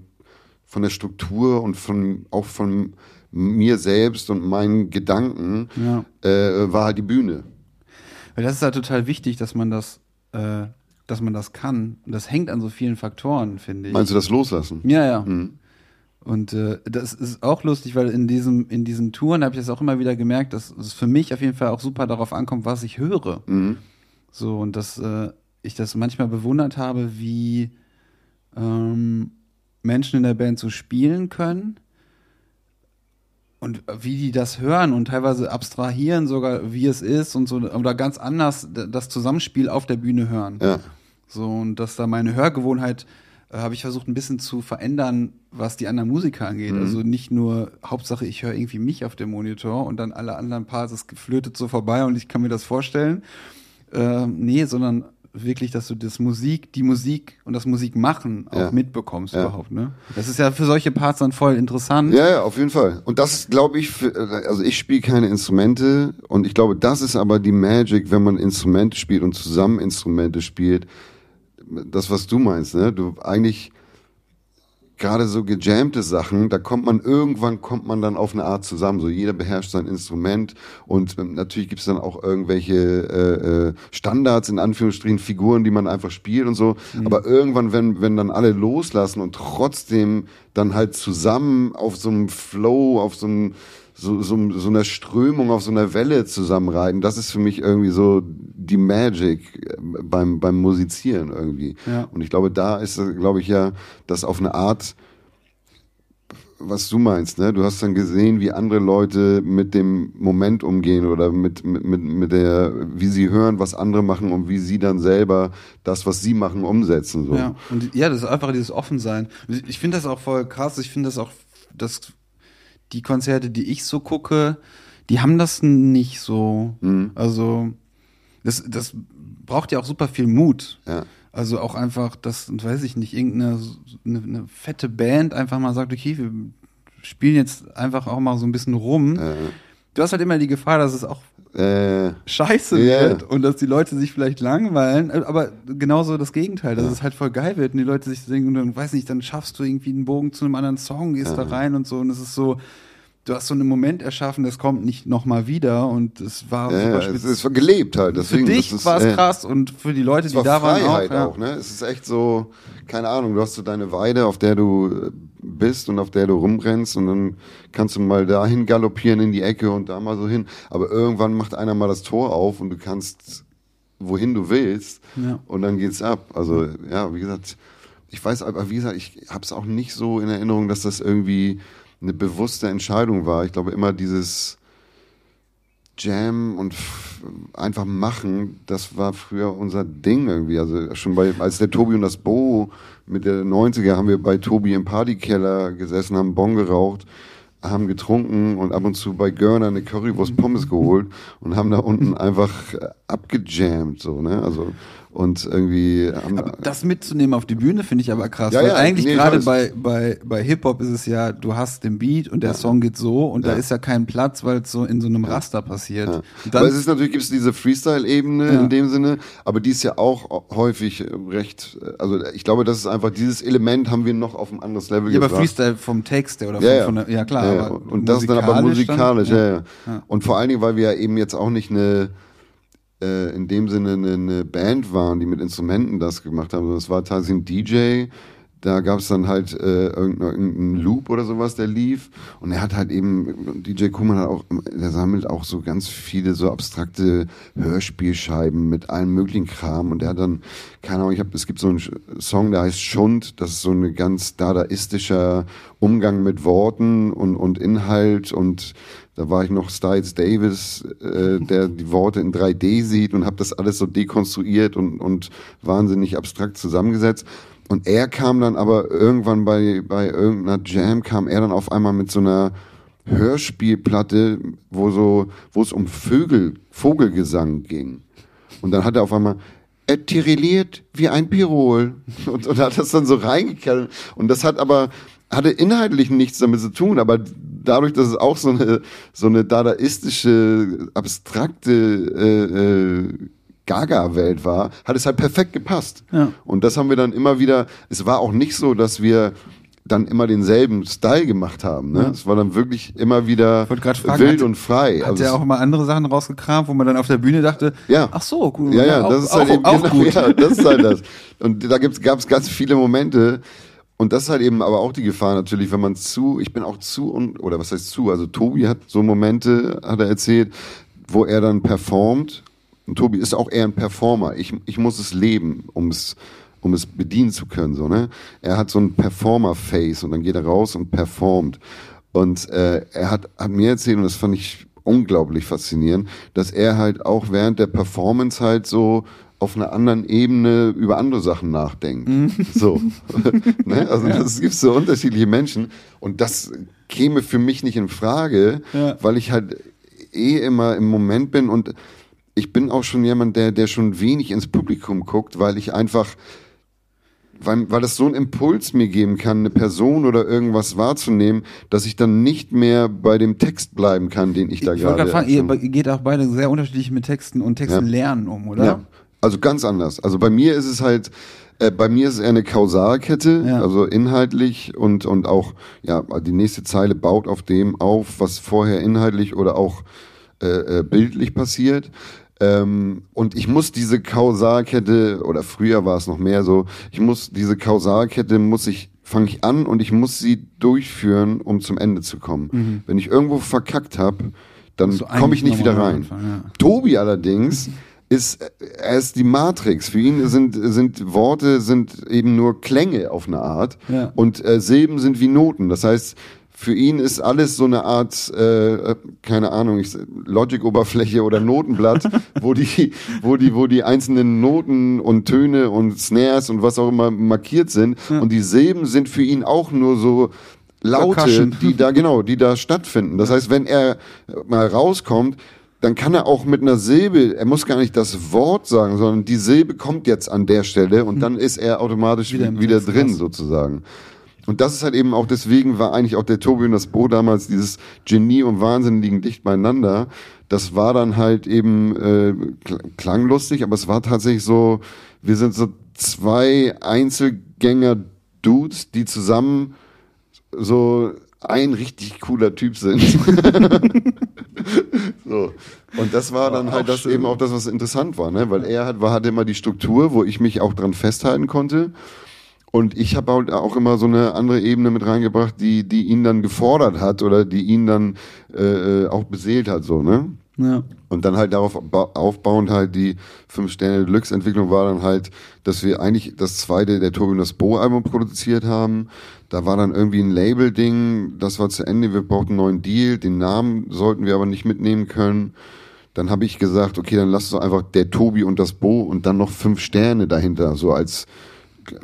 von der Struktur und von auch von mir selbst und meinen Gedanken ja. äh, war halt die Bühne. Weil das ist halt total wichtig, dass man das, äh, dass man das kann. Und das hängt an so vielen Faktoren, finde ich. Meinst du das loslassen? Ja, ja. Mhm. Und äh, das ist auch lustig, weil in diesem in diesen Touren habe ich das auch immer wieder gemerkt, dass es für mich auf jeden Fall auch super darauf ankommt, was ich höre. Mhm. So und dass äh, ich das manchmal bewundert habe, wie ähm, Menschen in der Band so spielen können und wie die das hören und teilweise abstrahieren sogar, wie es ist und so, oder ganz anders das Zusammenspiel auf der Bühne hören. Ja. So, und dass da meine Hörgewohnheit äh, habe ich versucht ein bisschen zu verändern, was die anderen Musiker angeht. Mhm. Also nicht nur Hauptsache, ich höre irgendwie mich auf dem Monitor und dann alle anderen Parts, es flötet so vorbei und ich kann mir das vorstellen. Äh, nee, sondern wirklich, dass du das Musik, die Musik und das Musikmachen auch ja. mitbekommst ja. überhaupt, ne? Das ist ja für solche Parts dann voll interessant. Ja, ja, auf jeden Fall. Und das glaube ich, für, also ich spiele keine Instrumente und ich glaube, das ist aber die Magic, wenn man Instrumente spielt und zusammen Instrumente spielt, das, was du meinst, ne? Du eigentlich gerade so gejammte Sachen, da kommt man irgendwann kommt man dann auf eine Art zusammen. So jeder beherrscht sein Instrument und ähm, natürlich gibt's dann auch irgendwelche äh, äh, Standards in Anführungsstrichen Figuren, die man einfach spielt und so. Mhm. Aber irgendwann, wenn wenn dann alle loslassen und trotzdem dann halt zusammen auf so einem Flow, auf so einem so, so, so einer Strömung auf so einer Welle zusammenreiten, das ist für mich irgendwie so die Magic äh, beim, beim Musizieren irgendwie. Ja. Und ich glaube, da ist, glaube ich, ja, das auf eine Art, was du meinst, ne? Du hast dann gesehen, wie andere Leute mit dem Moment umgehen oder mit, mit, mit, mit der, wie sie hören, was andere machen und wie sie dann selber das, was sie machen, umsetzen. So. Ja, und ja, das ist einfach dieses Offensein. Ich finde das auch voll krass, ich finde das auch, das die Konzerte, die ich so gucke, die haben das nicht so. Mhm. Also, das, das braucht ja auch super viel Mut. Ja. Also auch einfach, dass, weiß ich nicht, irgendeine eine, eine fette Band einfach mal sagt, okay, wir spielen jetzt einfach auch mal so ein bisschen rum. Äh. Du hast halt immer die Gefahr, dass es auch äh, scheiße yeah. wird und dass die Leute sich vielleicht langweilen, aber genauso das Gegenteil, dass ja. es halt voll geil wird und die Leute sich denken, dann weiß nicht, dann schaffst du irgendwie einen Bogen zu einem anderen Song, gehst ja. da rein und so und es ist so, du hast so einen Moment erschaffen, das kommt nicht nochmal wieder und es war ja, es ist gelebt halt. Deswegen, für dich war es äh, krass und für die Leute, die da Freiheit waren auch. auch ja. ne? Es ist echt so, keine Ahnung, du hast so deine Weide, auf der du äh, bist und auf der du rumrennst und dann kannst du mal dahin galoppieren in die Ecke und da mal so hin. Aber irgendwann macht einer mal das Tor auf und du kannst wohin du willst ja. und dann geht's ab. Also ja, wie gesagt, ich weiß aber, wie gesagt, ich habe es auch nicht so in Erinnerung, dass das irgendwie eine bewusste Entscheidung war. Ich glaube immer dieses Jam und einfach machen, das war früher unser Ding irgendwie. Also schon bei, als der Tobi und das Bo mit der 90er haben wir bei Tobi im Partykeller gesessen, haben Bon geraucht, haben getrunken und ab und zu bei Görner eine Currywurst Pommes geholt und haben da unten einfach abgejammt, so, ne? Also, und irgendwie. Aber das mitzunehmen auf die Bühne finde ich aber krass. Ja, weil ja, eigentlich nee, gerade bei, bei, bei Hip-Hop ist es ja, du hast den Beat und der ja. Song geht so und da ist ja kein Platz, weil es so in so einem Raster passiert. aber es ist natürlich, gibt es diese Freestyle-Ebene in dem Sinne, aber die ist ja auch häufig recht, also ich glaube, das ist einfach, dieses Element haben wir noch auf ein anderes Level ja, gebracht. Ja, aber Freestyle vom Text oder von, von der, ja klar. Ja, und das ist dann aber musikalisch, dann, ja, ja. Und vor allen Dingen, weil wir ja eben jetzt auch nicht eine äh, in dem Sinne eine, eine, Band waren, die mit Instrumenten das gemacht haben. Das war tatsächlich ein DJ, da gab es dann halt äh, irgendeinen Loop oder sowas, der lief. Und er hat halt eben, DJ Kuhlmann hat auch, der sammelt auch so ganz viele so abstrakte Hörspielscheiben mit allem möglichen Kram. Und er hat dann, keine Ahnung, ich habe, es gibt so einen Song, der heißt Schund. Das ist so ein ganz dadaistischer Umgang mit Worten und, und Inhalt und da war ich noch Styles Davis, äh, der die Worte in 3D sieht und habe das alles so dekonstruiert und, und wahnsinnig abstrakt zusammengesetzt. Und er kam dann aber irgendwann bei, bei irgendeiner Jam, kam er dann auf einmal mit so einer Hörspielplatte, wo so, wo es um Vögel, Vogelgesang ging. Und dann hat er auf einmal, er tirilliert wie ein Pirol. Und, und hat das dann so reingekehrt. Und das hat aber, hatte inhaltlich nichts damit zu tun, aber dadurch, dass es auch so eine, so eine dadaistische, abstrakte äh, äh, Gaga-Welt war, hat es halt perfekt gepasst. Ja. Und das haben wir dann immer wieder, es war auch nicht so, dass wir dann immer denselben Style gemacht haben. Ne? Ja. Es war dann wirklich immer wieder fragen, wild hat, und frei. Hat also er auch immer andere Sachen rausgekramt, wo man dann auf der Bühne dachte, ja. ach so, cool. Ja, ja, auch, das ist halt auch, eben auch genau, gut. (laughs) Ja, das ist halt das. Und da gab es ganz viele Momente, und das ist halt eben aber auch die Gefahr natürlich, wenn man zu, ich bin auch zu, und, oder was heißt zu, also Tobi hat so Momente, hat er erzählt, wo er dann performt. Und Tobi ist auch eher ein Performer. Ich, ich muss es leben, um es, um es bedienen zu können, so, ne? Er hat so ein Performer-Face und dann geht er raus und performt. Und äh, er hat, hat mir erzählt, und das fand ich unglaublich faszinierend, dass er halt auch während der Performance halt so auf einer anderen Ebene über andere Sachen nachdenkt. Mhm. So. (laughs) ne? Also ja. das gibt so unterschiedliche Menschen und das käme für mich nicht in Frage, ja. weil ich halt eh immer im Moment bin und ich bin auch schon jemand, der, der schon wenig ins Publikum guckt, weil ich einfach, weil, weil das so einen Impuls mir geben kann, eine Person oder irgendwas wahrzunehmen, dass ich dann nicht mehr bei dem Text bleiben kann, den ich da ich gerade. Fragen, ihr geht auch beide sehr unterschiedlich mit Texten und Texten ja. lernen um, oder? Ja. Also ganz anders. Also bei mir ist es halt, äh, bei mir ist es eher eine Kausalkette, Ja. also inhaltlich und, und auch, ja, die nächste Zeile baut auf dem auf, was vorher inhaltlich oder auch äh, äh, bildlich passiert. Ähm, und ich muss diese Kausalkette, oder früher war es noch mehr so, ich muss diese Kausalkette, muss ich, fange ich an und ich muss sie durchführen, um zum Ende zu kommen. Wenn ich irgendwo verkackt habe, dann du komme ich nicht wieder rein. anfangen, ja. Tobi allerdings (laughs) ist, er ist die Matrix. Für ihn sind, sind Worte sind eben nur Klänge auf eine Art Ja. und äh, Silben sind wie Noten. Das heißt, für ihn ist alles so eine Art, äh, keine Ahnung, ich, Logic-Oberfläche oder Notenblatt, wo die, wo die, wo die einzelnen Noten und Töne und Snares und was auch immer markiert sind. Und die Silben sind für ihn auch nur so Laute, Percussion. die da genau, die da stattfinden. Das heißt, wenn er mal rauskommt, dann kann er auch mit einer Silbe, er muss gar nicht das Wort sagen, sondern die Silbe kommt jetzt an der Stelle und dann ist er automatisch Wieder wieder, drin krass. sozusagen. Und das ist halt eben auch deswegen war eigentlich auch der Tobi und das Bo damals dieses Genie und Wahnsinn liegen dicht beieinander. Das war dann halt eben äh, kl- klanglustig, aber es war tatsächlich so, wir sind so zwei Einzelgänger-Dudes, die zusammen so ein richtig cooler Typ sind. (laughs) (laughs) (laughs) so. Und das war dann Auch halt das schön. eben auch das, was interessant war, ne? Weil er hat, war, hatte immer die Struktur, wo ich mich auch dran festhalten konnte. Und ich habe halt auch immer so eine andere Ebene mit reingebracht, die, die ihn dann gefordert hat oder die ihn dann äh, äh, auch beseelt hat, so, ne? Ja. Und dann halt darauf ba- aufbauend halt die fünf Sterne Deluxe Entwicklung war dann halt, dass wir eigentlich das zweite der Tobi und das Bo Album produziert haben. Da war dann irgendwie ein Label Ding, das war zu Ende, wir brauchten einen neuen Deal, den Namen sollten wir aber nicht mitnehmen können. Dann habe ich gesagt, okay, dann lass doch einfach der Tobi und das Bo und dann noch fünf Sterne dahinter, so als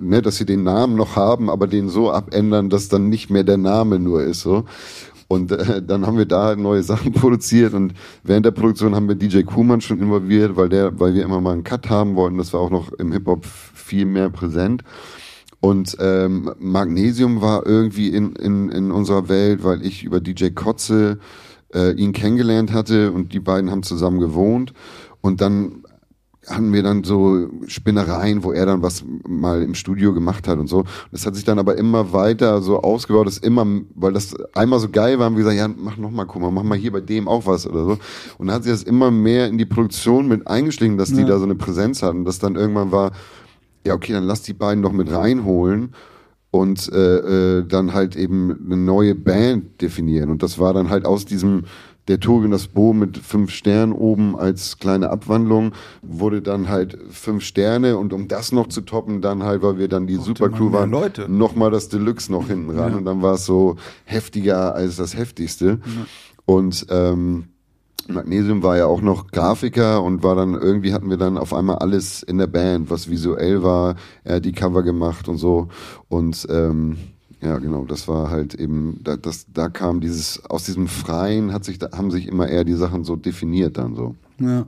ne, dass sie den Namen noch haben, aber den so abändern, dass dann nicht mehr der Name nur ist, so. Und äh, dann haben wir da neue Sachen (laughs) produziert und während der Produktion haben wir DJ Kuhmann schon involviert, weil der, weil wir immer mal einen Cut haben wollten. Das war auch noch im Hip Hop viel mehr präsent. Und ähm, Magnesium war irgendwie in, in, in unserer Welt, weil ich über DJ Kotze äh, ihn kennengelernt hatte und die beiden haben zusammen gewohnt. Und dann hatten wir dann so Spinnereien, wo er dann was mal im Studio gemacht hat und so. Das hat sich dann aber immer weiter so ausgebaut, dass immer, weil das einmal so geil war, haben wir gesagt, ja, mach noch mal, guck mal, mach mal hier bei dem auch was oder so. Und dann hat sich das immer mehr in die Produktion mit eingeschlichen, dass die Ja. da so eine Präsenz hatten, dass dann irgendwann war, ja, okay, dann lass die beiden doch mit reinholen und äh, äh, dann halt eben eine neue Band definieren. Und das war dann halt aus diesem der und das Bo mit fünf Sternen oben als kleine Abwandlung wurde dann halt fünf Sterne und um das noch zu toppen, dann halt, weil wir dann die Supercrew waren, Leute. nochmal das Deluxe noch hinten ran Ja. und dann war es so heftiger als das heftigste. Und ähm, Magnesium war ja auch noch Grafiker und war dann irgendwie hatten wir dann auf einmal alles in der Band, was visuell war. Er hat die Cover gemacht und so. Und ähm, ja, genau, das war halt eben, da, das, da kam dieses, aus diesem Freien hat sich, da haben sich immer eher die Sachen so definiert dann so. ja.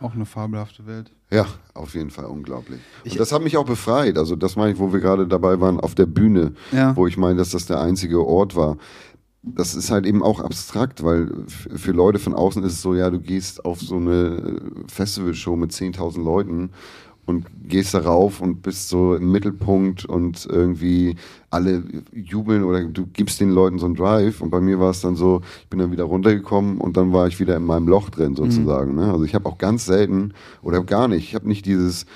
Auch eine fabelhafte Welt. Ja, auf jeden Fall unglaublich. Und das hat mich auch befreit. Also das meine ich, wo wir gerade dabei waren, auf der Bühne, Ja. wo ich meine, dass das der einzige Ort war. Das ist halt eben auch abstrakt, weil für Leute von außen ist es so, ja, du gehst auf so eine Festivalshow mit 10.000 Leuten und gehst darauf und bist so im Mittelpunkt und irgendwie alle jubeln oder du gibst den Leuten so einen Drive und bei mir war es dann so, ich bin dann wieder runtergekommen und dann war ich wieder in meinem Loch drin sozusagen. Ne? Also ich habe auch ganz selten oder gar nicht, ich habe nicht dieses,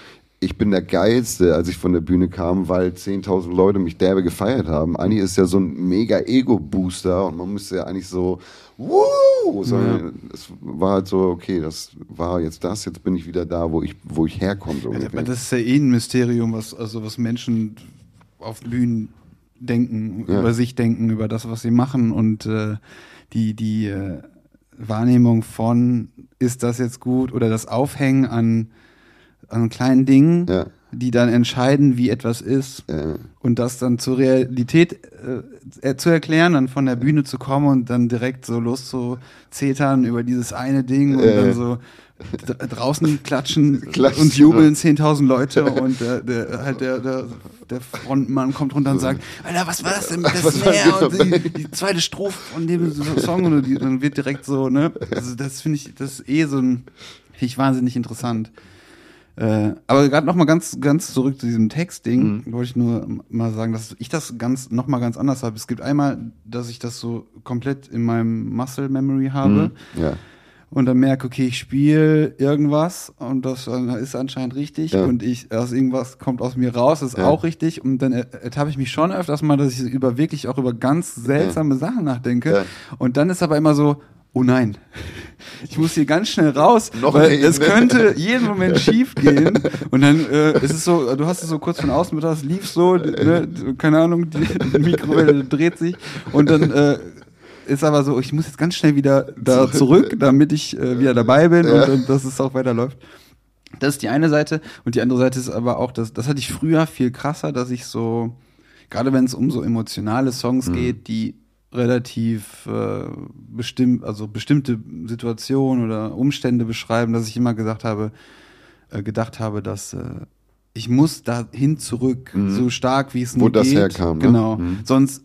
ich bin der Geilste, als ich von der Bühne kam, weil 10.000 Leute mich derbe gefeiert haben. Eigentlich ist ja so ein mega Ego-Booster und man müsste ja eigentlich so, wuh, sondern es war halt so, okay, das war jetzt das, jetzt bin ich wieder da, wo ich, wo ich herkomme. So Ja, aber das ist ja eh ein Mysterium, was, also was Menschen auf Bühnen denken, Ja. über sich denken, über das, was sie machen und äh, die, die äh, Wahrnehmung von, ist das jetzt gut oder das Aufhängen an, an kleinen Dingen, Ja. Die dann entscheiden, wie etwas ist Äh, und das dann zur Realität äh, zu erklären, dann von der Bühne zu kommen und dann direkt so loszuzetern über dieses eine Ding und Äh. dann so draußen klatschen (laughs) Klatschen, und jubeln 10.000 Leute und der, der, halt der, der, der Frontmann kommt runter und sagt, Alter, was war das denn mit (laughs) das und die, die zweite Strophe von dem Song und dann wird direkt so, ne, also das finde ich, das ist eh so ein, finde ich wahnsinnig interessant. Äh, aber gerade noch mal ganz, ganz zurück zu diesem Textding, mhm. wollte ich nur mal sagen, dass ich das ganz, noch mal ganz anders habe. Es gibt einmal, dass ich das so komplett in meinem Muscle Memory habe. Mhm. Ja. Und dann merke, okay, ich spiele irgendwas und das ist anscheinend richtig ja. und ich, aus irgendwas kommt aus mir raus, ist ja. auch richtig und dann ertappe ich mich schon öfters mal, dass ich über wirklich auch über ganz seltsame Sachen nachdenke und dann ist aber immer so, oh nein, ich muss hier ganz schnell raus, Noch weil es könnte jeden Moment schief gehen. Und dann äh, ist es so, du hast es so kurz von außen mit, das lief so, ne, keine Ahnung, die Mikrowelle dreht sich und dann äh, ist aber so, ich muss jetzt ganz schnell wieder da zurück, damit ich äh, wieder dabei bin ja. und, und dass es auch weiterläuft. Das ist die eine Seite und die andere Seite ist aber auch, das, das hatte ich früher viel krasser, dass ich so, gerade wenn es um so emotionale Songs mhm. geht, die relativ äh, bestimmt, also bestimmte Situationen oder Umstände beschreiben, dass ich immer gesagt habe, äh, gedacht habe, dass äh, ich muss dahin zurück, mhm. so stark wie es nur geht. Wo das herkam. Ne? Genau. Mhm. Sonst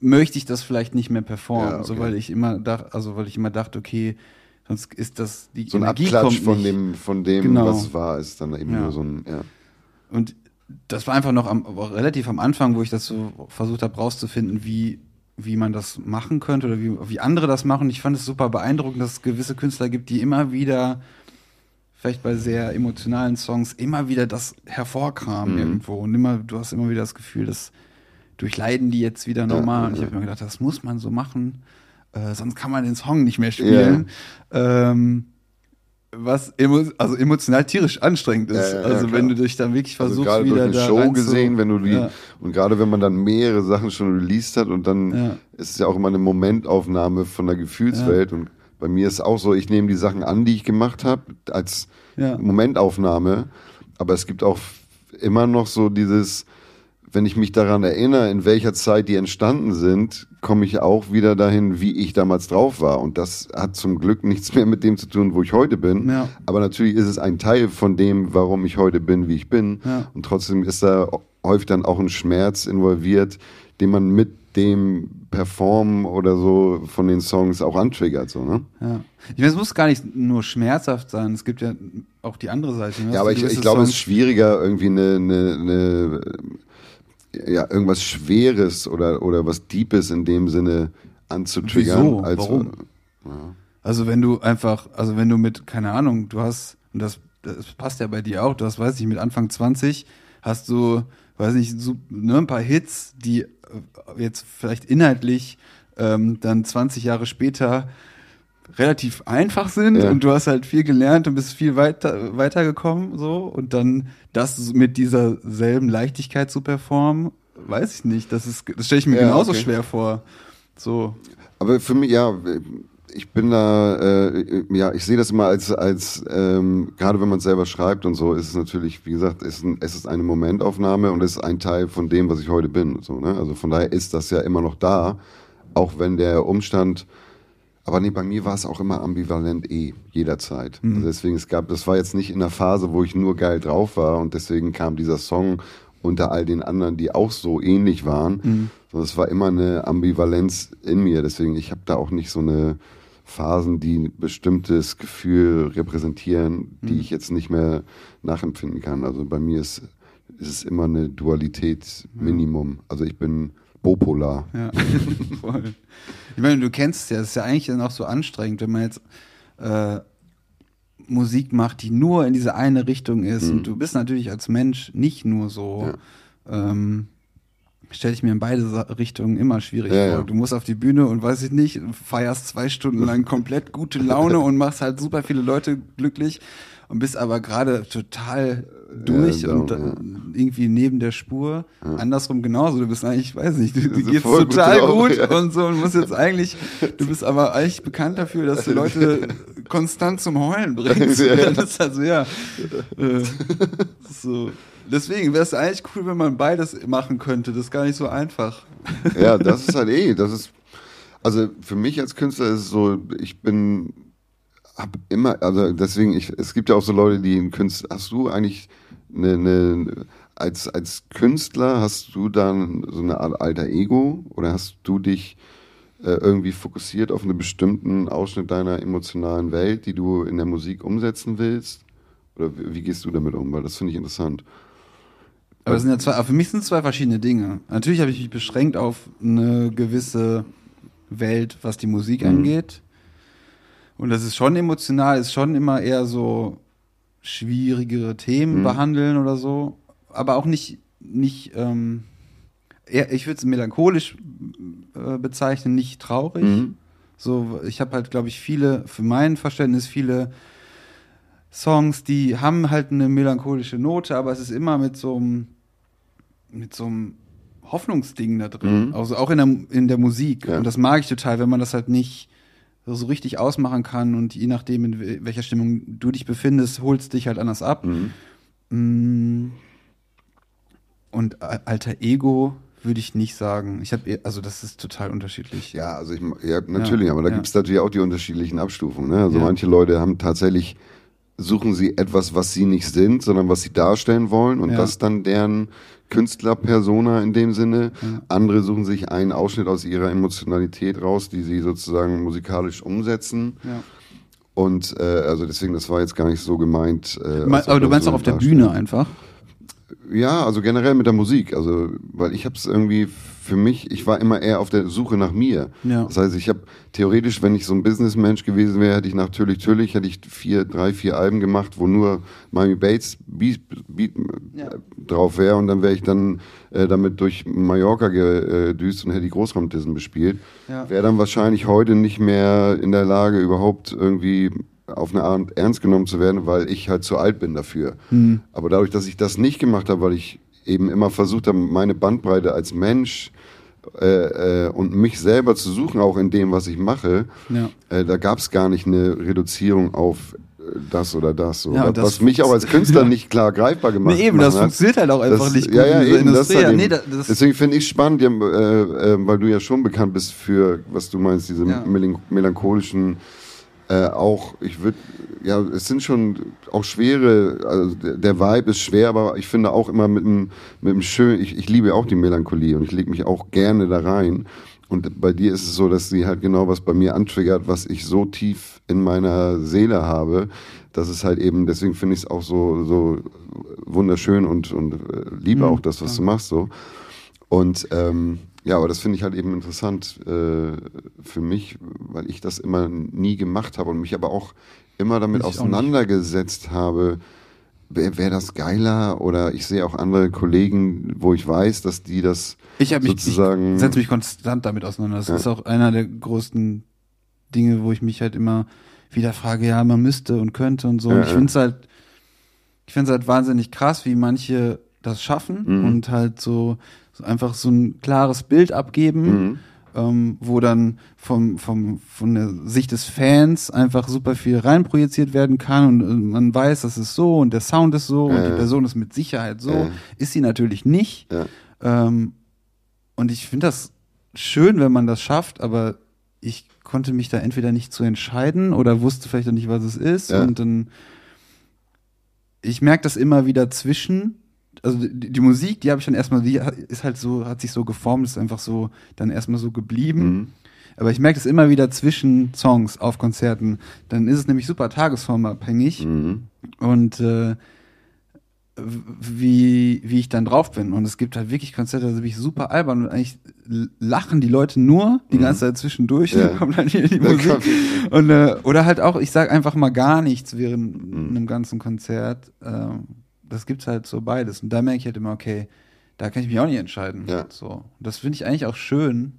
möchte ich das vielleicht nicht mehr performen, ja, okay. so weil ich immer dachte, also weil ich immer dachte, okay, sonst ist das die so ein Energie Abklatsch von dem von dem genau. was war, ist dann eben ja. nur so ein ja. Und das war einfach noch am, relativ am Anfang, wo ich das so versucht habe rauszufinden, wie wie man das machen könnte oder wie, wie andere das machen. Ich fand es super beeindruckend, dass es gewisse Künstler gibt, die immer wieder, vielleicht bei sehr emotionalen Songs, immer wieder das hervorkramen mhm. irgendwo. Und immer, du hast immer wieder das Gefühl, dass durchleiden die jetzt wieder normal. Ja, und ich habe mir gedacht, das muss man so machen, äh, sonst kann man den Song nicht mehr spielen. Ja. Ähm, was emo also emotional tierisch anstrengend ist. Ja, ja, also wenn du dich dann wirklich also versuchst, also wieder durch eine Show gesehen, wenn du die und gerade wenn man dann mehrere Sachen schon released hat und dann ist es ja auch immer eine Momentaufnahme von der Gefühlswelt und bei mir ist auch so, ich nehme die Sachen an, die ich gemacht habe, als Momentaufnahme, aber es gibt auch immer noch so dieses wenn ich mich daran erinnere, in welcher Zeit die entstanden sind, komme ich auch wieder dahin, wie ich damals drauf war. Und das hat zum Glück nichts mehr mit dem zu tun, wo ich heute bin. Ja. Aber natürlich ist es ein Teil von dem, warum ich heute bin, wie ich bin. Ja. Und trotzdem ist da häufig dann auch ein Schmerz involviert, den man mit dem Performen oder so von den Songs auch antriggert, so, ne? Ja. Ich meine, es muss gar nicht nur schmerzhaft sein, es gibt ja auch die andere Seite. Ne? Ja, aber ich, ich glaube, es ist schwieriger, irgendwie eine, eine, eine ja, irgendwas Schweres oder, oder was Deepes in dem Sinne anzutriggern. Wieso? Als, Warum? Ja. Also wenn du einfach, also wenn du mit, keine Ahnung, du hast, und das, das passt ja bei dir auch, du hast, weiß ich, mit Anfang 20 hast du, weiß nicht, so, ne, ein paar Hits, die äh, jetzt vielleicht inhaltlich ähm, dann 20 Jahre später relativ einfach sind ja. und du hast halt viel gelernt und bist viel weiter weitergekommen so und dann das mit dieser selben Leichtigkeit zu performen, weiß ich nicht, das ist das stelle ich mir ja, genauso okay. schwer vor. So. Aber für mich ja, ich bin da äh, ja, ich sehe das immer als als ähm, gerade wenn man es selber schreibt und so, ist es natürlich, wie gesagt, ist ein, es ist eine Momentaufnahme und es ist ein Teil von dem, was ich heute bin, so, ne? Also von daher ist das ja immer noch da, auch wenn der Umstand aber nee, bei mir war es auch immer ambivalent eh, jederzeit. Mhm. Also deswegen, es gab, das war jetzt nicht in der Phase, wo ich nur geil drauf war und deswegen kam dieser Song unter all den anderen, die auch so ähnlich waren. Mhm. Sondern es war immer eine Ambivalenz in mir. Deswegen, ich habe da auch nicht so eine Phasen, die ein bestimmtes Gefühl repräsentieren, die mhm. ich jetzt nicht mehr nachempfinden kann. Also bei mir ist, ist es immer eine Dualität Minimum. Also ich bin Bopolar. Ja, (laughs) voll. Ich meine, du kennst es ja, es ist ja eigentlich dann auch so anstrengend, wenn man jetzt äh, Musik macht, die nur in diese eine Richtung ist. Mhm. Und du bist natürlich als Mensch nicht nur so. Ja. Ähm, stelle ich mir in beide Richtungen immer schwierig ja, vor. Ja. Du musst auf die Bühne und weiß ich nicht, feierst zwei Stunden lang komplett gute Laune (laughs) und machst halt super viele Leute glücklich und bist aber gerade total durch ja, und ja. irgendwie neben der Spur. Ja. Andersrum genauso. Du bist eigentlich, weiß nicht, du, dir geht's total gut, gut und so und musst jetzt eigentlich, du bist aber eigentlich bekannt dafür, dass du Leute (laughs) konstant zum Heulen bringst. (laughs) Das ist also ja. Äh, so. Deswegen wäre es eigentlich cool, wenn man beides machen könnte. Das ist gar nicht so einfach. Ja, das ist halt eh, das ist, also für mich als Künstler ist es so, ich bin hab immer, also deswegen, ich, es gibt ja auch so Leute, die in Künstler, hast du eigentlich eine, eine, als, als Künstler, hast du dann so eine Art alter Ego oder hast du dich äh, irgendwie fokussiert auf einen bestimmten Ausschnitt deiner emotionalen Welt, die du in der Musik umsetzen willst? Oder wie, wie gehst du damit um? Weil das finde ich interessant. Aber es sind ja zwei, für mich sind es zwei verschiedene Dinge. Natürlich habe ich mich beschränkt auf eine gewisse Welt, was die Musik Mhm. angeht. Und das ist schon emotional, ist schon immer eher so schwierigere Themen Mhm. behandeln oder so. Aber auch nicht, nicht ähm, eher, ich würde es melancholisch äh, bezeichnen, nicht traurig. Mhm. So, ich habe halt, glaube ich, viele, für mein Verständnis, viele Songs, die haben halt eine melancholische Note, aber es ist immer mit so einem, mit so einem Hoffnungsding da drin. Mhm. Also auch in der, in der Musik. Ja. Und das mag ich total, wenn man das halt nicht so richtig ausmachen kann und je nachdem, in wel- welcher Stimmung du dich befindest, holst dich halt anders ab. Mhm. Mm. Und alter Ego würde ich nicht sagen. Ich habe, also das ist total unterschiedlich. Ja, also ich, ja, natürlich, Ja, aber da ja. gibt es natürlich auch die unterschiedlichen Abstufungen. Ne? Also Ja. manche Leute haben tatsächlich, suchen sie etwas, was sie nicht sind, sondern was sie darstellen wollen und das dann deren Künstlerpersona in dem Sinne. Ja. Andere suchen sich einen Ausschnitt aus ihrer Emotionalität raus, die sie sozusagen musikalisch umsetzen. Ja. Und äh, also deswegen, das war jetzt gar nicht so gemeint. Äh, aber du meinst auch auf der. Bühne einfach. Ja, also generell mit der Musik. Also, weil ich habe es irgendwie für mich, ich war immer eher auf der Suche nach mir. Ja. Das heißt, ich habe theoretisch, wenn ich so ein Businessmensch gewesen wäre, hätte ich natürlich, natürlich hätte ich vier, drei, vier Alben gemacht, wo nur Miami Bates Beat, Beat Ja. äh, drauf wäre und dann wäre ich dann äh, damit durch Mallorca gedüst und hätte die Großraumdissen bespielt. Ja. Wäre dann wahrscheinlich heute nicht mehr in der Lage, überhaupt irgendwie auf eine Art ernst genommen zu werden, weil ich halt zu alt bin dafür. Hm. Aber dadurch, dass ich das nicht gemacht habe, weil ich eben immer versucht habe, meine Bandbreite als Mensch äh, äh, und mich selber zu suchen, auch in dem, was ich mache, Ja. äh, da gab es gar nicht eine Reduzierung auf äh, das oder das. So. Ja, das was mich auch als (laughs) Künstler nicht klar greifbar gemacht Nee, eben, das hat. funktioniert halt auch einfach Das- nicht gut ja, ja, in eben, das Industrie. halt eben. nee, da- das- Deswegen finde ich spannend, äh, äh, weil du ja schon bekannt bist für, was du meinst, diese melancholischen, äh, auch, ich würde, ja, es sind schon auch schwere, also der, der Vibe ist schwer, aber ich finde auch immer mit einem, mit einem schön, ich, ich liebe auch die Melancholie und ich lege mich auch gerne da rein. Und bei dir ist es so, dass sie halt genau was bei mir antriggert, was ich so tief in meiner Seele habe, dass es halt eben, deswegen finde ich es auch so, so wunderschön und, und äh, liebe Mhm, auch das, was du machst so. Und ähm, ja, aber das finde ich halt eben interessant äh, für mich, weil ich das immer nie gemacht habe und mich aber auch immer damit Ich auseinandergesetzt habe, wäre wär das geiler oder ich sehe auch andere Kollegen, wo ich weiß, dass die das Ich mich, sozusagen ich setze mich konstant damit auseinander. Das Ja. ist auch einer der größten Dinge, wo ich mich halt immer wieder frage, ja, man müsste und könnte und so. Ja, und ich finde es halt, ich finde es halt wahnsinnig krass, wie manche das schaffen Mhm. und halt so einfach so ein klares Bild abgeben. Mhm. ähm, wo dann vom, vom, von der Sicht des Fans einfach super viel reinprojiziert werden kann und äh, man weiß, das ist so und der Sound ist so und Ja, die. Person ist mit Sicherheit so. Ja. Ist sie natürlich nicht. Ja. Ähm, und ich finde das schön, wenn man das schafft, aber ich konnte mich da entweder nicht zu entscheiden oder wusste vielleicht auch nicht, was es ist. Ja. Und dann, ich merke das immer wieder zwischen, also die, die Musik, die habe ich dann erstmal, die ist halt so, hat sich so geformt, ist einfach so dann erstmal so geblieben. Mhm. Aber ich merke das immer wieder zwischen Songs auf Konzerten. Dann ist es nämlich super tagesformabhängig Mhm. und äh, wie, wie ich dann drauf bin. Und es gibt halt wirklich Konzerte, da bin ich super albern und eigentlich lachen die Leute nur die ganze Zeit zwischendurch und Mhm. Ja. (laughs) dann kommt dann hier die Musik. Und, äh, oder halt auch, ich sag einfach mal gar nichts während Mhm. einem ganzen Konzert. Ähm, das gibt's halt so beides. Und da merke ich halt immer, okay, da kann ich mich auch nicht entscheiden. Ja. So. Und das finde ich eigentlich auch schön,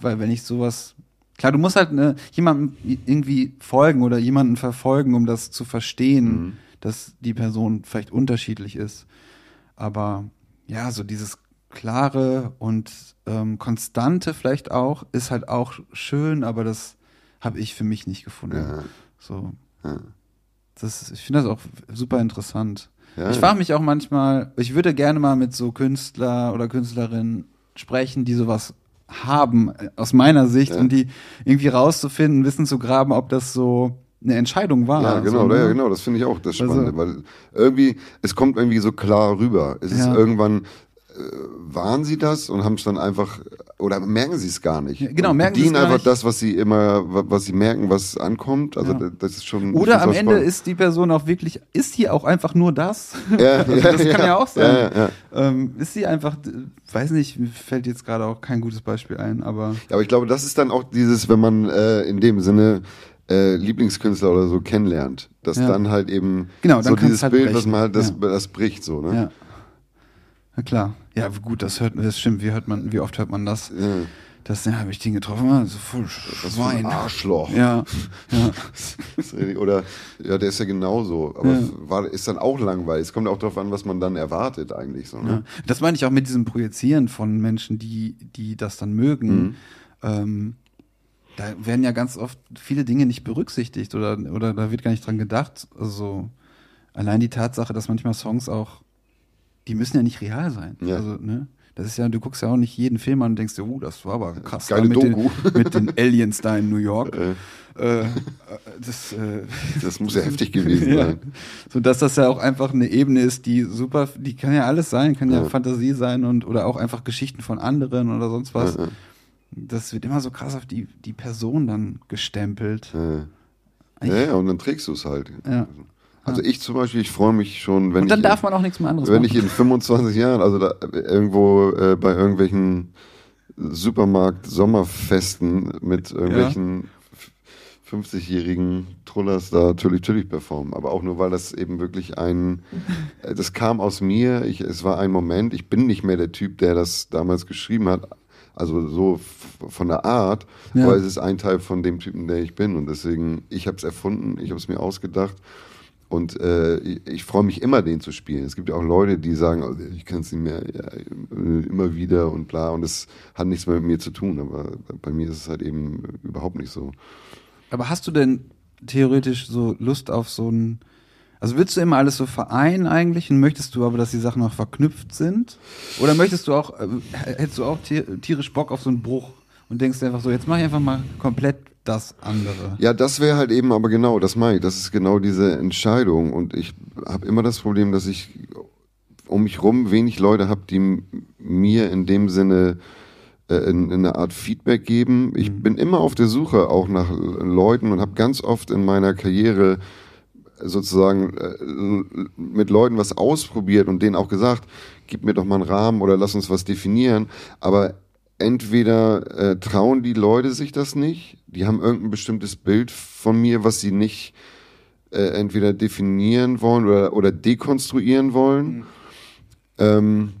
weil wenn ich sowas Klar, du musst halt ne, jemandem irgendwie folgen oder jemanden verfolgen, um das zu verstehen, Mhm. dass die Person vielleicht unterschiedlich ist. Aber ja, so dieses klare und ähm, konstante vielleicht auch ist halt auch schön, aber das habe ich für mich nicht gefunden. Ja. So, Ja. Das, ich finde das auch super interessant. Ja, ich frage mich auch manchmal, ich würde gerne mal mit so Künstler oder Künstlerinnen sprechen, die sowas haben, äh, aus meiner Sicht, Ja. und die irgendwie rauszufinden, Wissen zu graben, ob das so eine Entscheidung war. Ja, genau, so, ja, ne? genau, das finde ich auch das Also- Spannende, weil irgendwie, es kommt irgendwie so klar rüber. Es ist Ja. irgendwann, äh, waren sie das und haben es dann einfach oder merken sie es gar nicht. Ja, genau, Und merken sie es gar einfach nicht. das, was sie immer, was sie merken, was ankommt. Also Ja. das ist schon. Oder am Ende ist die Person auch wirklich, ist sie auch einfach nur das? (laughs) Ja, (laughs) also das kann ja auch sein. Ja, ja, ja. Ähm, ist sie einfach, äh, weiß nicht, mir fällt jetzt gerade auch kein gutes Beispiel ein, aber Ja, aber ich glaube, das ist dann auch dieses, wenn man äh, in dem Sinne äh, Lieblingskünstler oder so kennenlernt, dass Ja. dann halt eben Genau, dann so dieses halt Bild, brechen. was man halt, das, Ja. das bricht so, ne? ja. Na klar. Ja, gut, das hört, das stimmt. Wie hört man, wie oft hört man das? Ja. Das, ja, habe ich den getroffen, ah, so voll Schwein. Arschloch. Ja, ja. Oder ja, der ist ja genauso. Aber Ja. war, ist dann auch langweilig. Es kommt auch darauf an, was man dann erwartet eigentlich. So, Ja. ne? Das meine ich auch mit diesem Projizieren von Menschen, die, die das dann mögen. Mhm. Ähm, da werden ja ganz oft viele Dinge nicht berücksichtigt oder, oder da wird gar nicht dran gedacht. Also allein die Tatsache, dass manchmal Songs auch, die müssen ja nicht real sein. Ja. Also, ne? Das ist ja, du guckst ja auch nicht jeden Film an und denkst dir, oh, das war aber krass. da Geile mit, den, Doku. (laughs) mit den Aliens da in New York. Äh, Äh, äh, das, äh, das muss ja (laughs) heftig gewesen ja. sein. So dass das ja auch einfach eine Ebene ist, die super, die kann ja alles sein, kann ja, Ja. Fantasie sein und oder auch einfach Geschichten von anderen oder sonst was. Ja. Das wird immer so krass auf die, die Person dann gestempelt. Ja, und dann trägst du es halt. Ja. Also ich zum Beispiel, ich freue mich schon, wenn Und dann ich darf man auch nichts mehr anderes wenn machen. ich in 25 Jahren, also da irgendwo äh, bei irgendwelchen Supermarkt-Sommerfesten mit irgendwelchen 50-jährigen Trullers da natürlich natürlich performen, aber auch nur, weil das eben wirklich ein, äh, das kam aus mir, ich, es war ein Moment, ich bin nicht mehr der Typ, der das damals geschrieben hat, also so von der Art, Ja. aber es ist ein Teil von dem Typen, der ich bin. Und deswegen, ich habe es erfunden, ich habe es mir ausgedacht und äh, ich, freue mich immer, den zu spielen. Es gibt ja auch Leute, die sagen, oh, ich kann es nicht mehr, ja, immer wieder und bla. Und das hat nichts mehr mit mir zu tun. Aber bei mir ist es halt eben überhaupt nicht so. Aber hast du denn theoretisch so Lust auf so ein, also willst du immer alles so vereinen eigentlich und möchtest du aber, dass die Sachen auch verknüpft sind? Oder möchtest du auch, äh, hättest du auch tier- tierisch Bock auf so einen Bruch und denkst einfach so, jetzt mache ich einfach mal komplett das andere? Ja, das wäre halt eben aber genau, das meine ich. Das ist genau diese Entscheidung. Und ich habe immer das Problem, dass ich um mich rum wenig Leute habe, die mir in dem Sinne äh, in, in eine Art Feedback geben. Ich bin immer auf der Suche auch nach Leuten und habe ganz oft in meiner Karriere sozusagen äh, mit Leuten was ausprobiert und denen auch gesagt, gib mir doch mal einen Rahmen oder lass uns was definieren. Aber entweder äh, trauen die Leute sich das nicht, die haben irgendein bestimmtes Bild von mir, was sie nicht äh, entweder definieren wollen oder, oder dekonstruieren wollen. Ähm,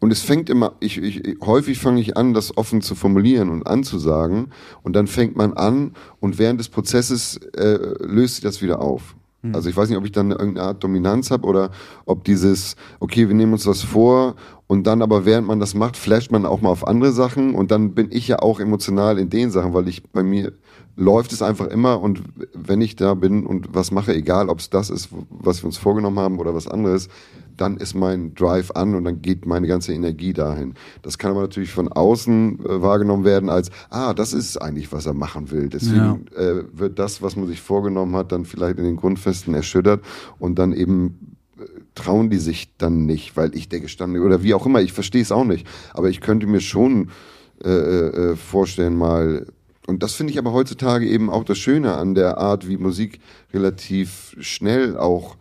und es fängt immer, ich, ich, häufig fange ich an, das offen zu formulieren und anzusagen. Und dann fängt man an und während des Prozesses äh, löst sich das wieder auf. Also ich weiß nicht, ob ich dann irgendeine Art Dominanz habe oder ob dieses, okay, wir nehmen uns was vor und dann aber während man das macht, flasht man auch mal auf andere Sachen und dann bin ich ja auch emotional in den Sachen, weil ich bei mir läuft es einfach immer und wenn ich da bin und was mache, egal ob es das ist, was wir uns vorgenommen haben oder was anderes, dann ist mein Drive an und dann geht meine ganze Energie dahin. Das kann aber natürlich von außen äh, wahrgenommen werden als, ah, das ist eigentlich, was er machen will. Deswegen äh, wird das, was man sich vorgenommen hat, dann vielleicht in den Grundfesten erschüttert und dann eben trauen die sich dann nicht, weil ich der gestandene oder wie auch immer, ich verstehe es auch nicht. Aber ich könnte mir schon äh, äh, vorstellen, mal und das finde ich aber heutzutage eben auch das Schöne an der Art, wie Musik relativ schnell auch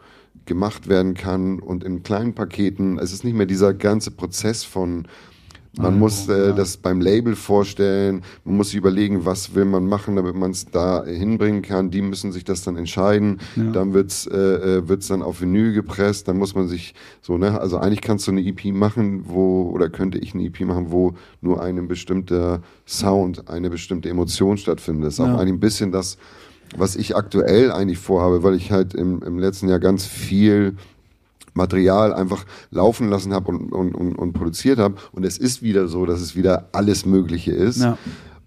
gemacht werden kann und in kleinen Paketen. Es ist nicht mehr dieser ganze Prozess von man Ah, muss äh, ja. das beim Label vorstellen, man muss sich überlegen, was will man machen, damit man es da hinbringen kann. Die müssen sich das dann entscheiden. Ja. Dann wird's äh, äh, wird's dann auf Vinyl gepresst. Dann muss man sich so ne, also eigentlich kannst du eine EP machen, wo oder könnte ich eine EP machen, wo nur ein bestimmter Sound, eine bestimmte Emotion stattfindet. Das ist Ja. auch eigentlich ein bisschen das, was ich aktuell eigentlich vorhabe, weil ich halt im, im letzten Jahr ganz viel Material einfach laufen lassen habe und, und, und, und produziert habe. Und es ist wieder so, dass es wieder alles Mögliche ist. Ja.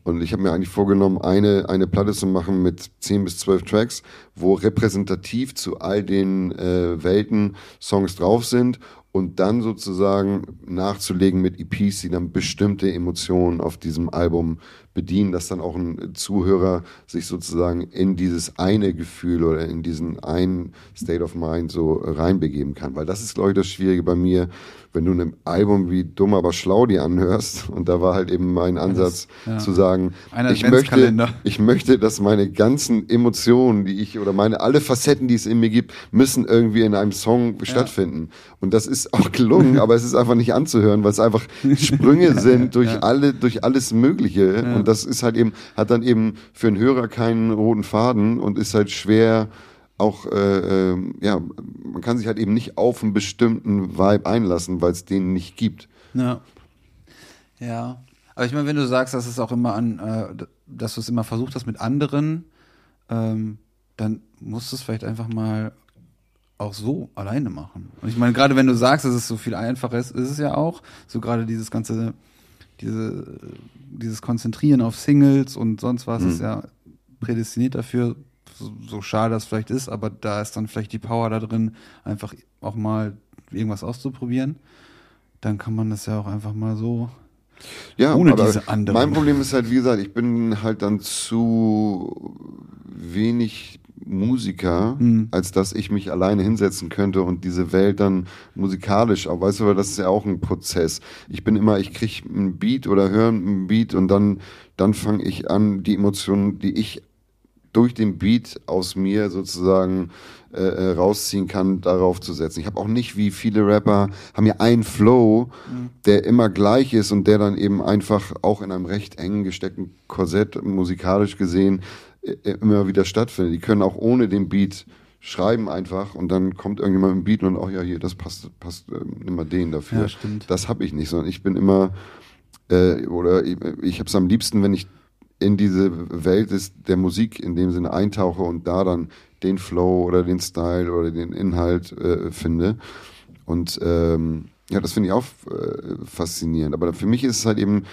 Und ich habe mir eigentlich vorgenommen, eine, eine Platte zu machen mit 10 bis 12 Tracks, wo repräsentativ zu all den äh, Welten Songs drauf sind und dann sozusagen nachzulegen mit EPs, die dann bestimmte Emotionen auf diesem Album bedienen, dass dann auch ein Zuhörer sich sozusagen in dieses eine Gefühl oder in diesen einen State of Mind so reinbegeben kann. Weil das ist, glaube ich, das Schwierige bei mir, wenn du ein Album wie Dumm aber schlau dir anhörst, (laughs) und da war halt eben mein Ansatz das, ja. zu sagen, ich möchte, (laughs) ich möchte, dass meine ganzen Emotionen, die ich oder meine alle Facetten, die es in mir gibt, müssen irgendwie in einem Song ja. stattfinden. Und das ist auch gelungen, (laughs) aber es ist einfach nicht anzuhören, weil es einfach Sprünge sind durch alle, durch alles Mögliche. Und das ist halt eben, hat dann eben für einen Hörer keinen roten Faden und ist halt schwer, auch, äh, äh, ja, man kann sich halt eben nicht auf einen bestimmten Vibe einlassen, weil es den nicht gibt. Ja. Ja. Aber ich meine, wenn du sagst, dass es auch immer an, äh, dass du es immer versucht hast mit anderen, ähm, dann musst du es vielleicht einfach mal auch so alleine machen. Und ich meine, gerade wenn du sagst, dass es so viel einfacher ist, ist es ja auch, so gerade dieses ganze, diese, dieses Konzentrieren auf Singles und sonst was mhm. ist ja prädestiniert dafür, so, so schade das vielleicht ist, aber da ist dann vielleicht die Power da drin, einfach auch mal irgendwas auszuprobieren. Dann kann man das ja auch einfach mal so ja, ohne diese anderen. Mein Problem ist halt, wie gesagt, ich bin halt dann zu wenig Musiker, mhm. als dass ich mich alleine hinsetzen könnte und diese Welt dann musikalisch, aber weißt du, das ist ja auch ein Prozess. Ich bin immer, ich kriege einen Beat oder höre einen Beat und dann, dann fange ich an, die Emotionen, die ich durch den Beat aus mir sozusagen äh, äh, rausziehen kann, darauf zu setzen. Ich habe auch nicht wie viele Rapper, haben ja einen Flow, mhm. der immer gleich ist und der dann eben einfach auch in einem recht engen gesteckten Korsett musikalisch gesehen äh, äh, immer wieder stattfindet. Die können auch ohne den Beat schreiben einfach und dann kommt irgendjemand im Beat und auch ja hier das passt passt äh, nimm mal den dafür. Ja, stimmt. Das habe ich nicht, sondern ich bin immer äh, oder ich, ich habe es am liebsten, wenn ich in diese Welt des, der Musik in dem Sinne eintauche und da dann den Flow oder den Style oder den Inhalt äh, finde. Und ähm, ja, das finde ich auch äh, faszinierend. Aber für mich ist es halt eben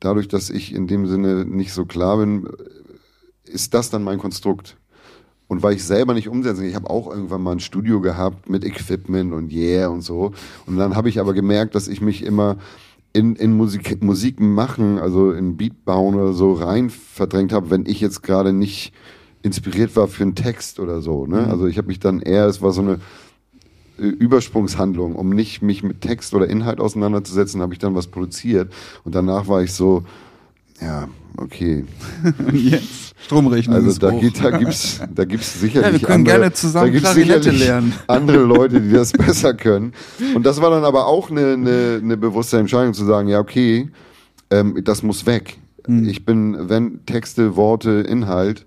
dadurch, dass ich in dem Sinne nicht so klar bin, ist das dann mein Konstrukt. Und weil ich selber nicht umsetzen, ich habe auch irgendwann mal ein Studio gehabt mit Equipment und yeah und so. Und dann habe ich aber gemerkt, dass ich mich immer in, in Musik, Musik machen, also in Beat bauen oder so rein verdrängt habe, wenn ich jetzt gerade nicht inspiriert war für einen Text oder so. Ne? Mhm. Also ich habe mich dann eher, es war so eine äh, Übersprungshandlung, um nicht mich mit Text oder Inhalt auseinanderzusetzen, habe ich dann was produziert und danach war ich so, ja, okay. (laughs) Jetzt Stromrechnung. Also da, geht, da gibt's, (laughs) da gibt's sicherlich ja, wir können andere, gerne zusammen da gibt's Klarinette lernen. (laughs) andere Leute, die das besser können. Und das war dann aber auch eine, eine, eine bewusste Entscheidung zu sagen, ja okay, ähm, das muss weg. Mhm. Ich bin, wenn Texte, Worte, Inhalt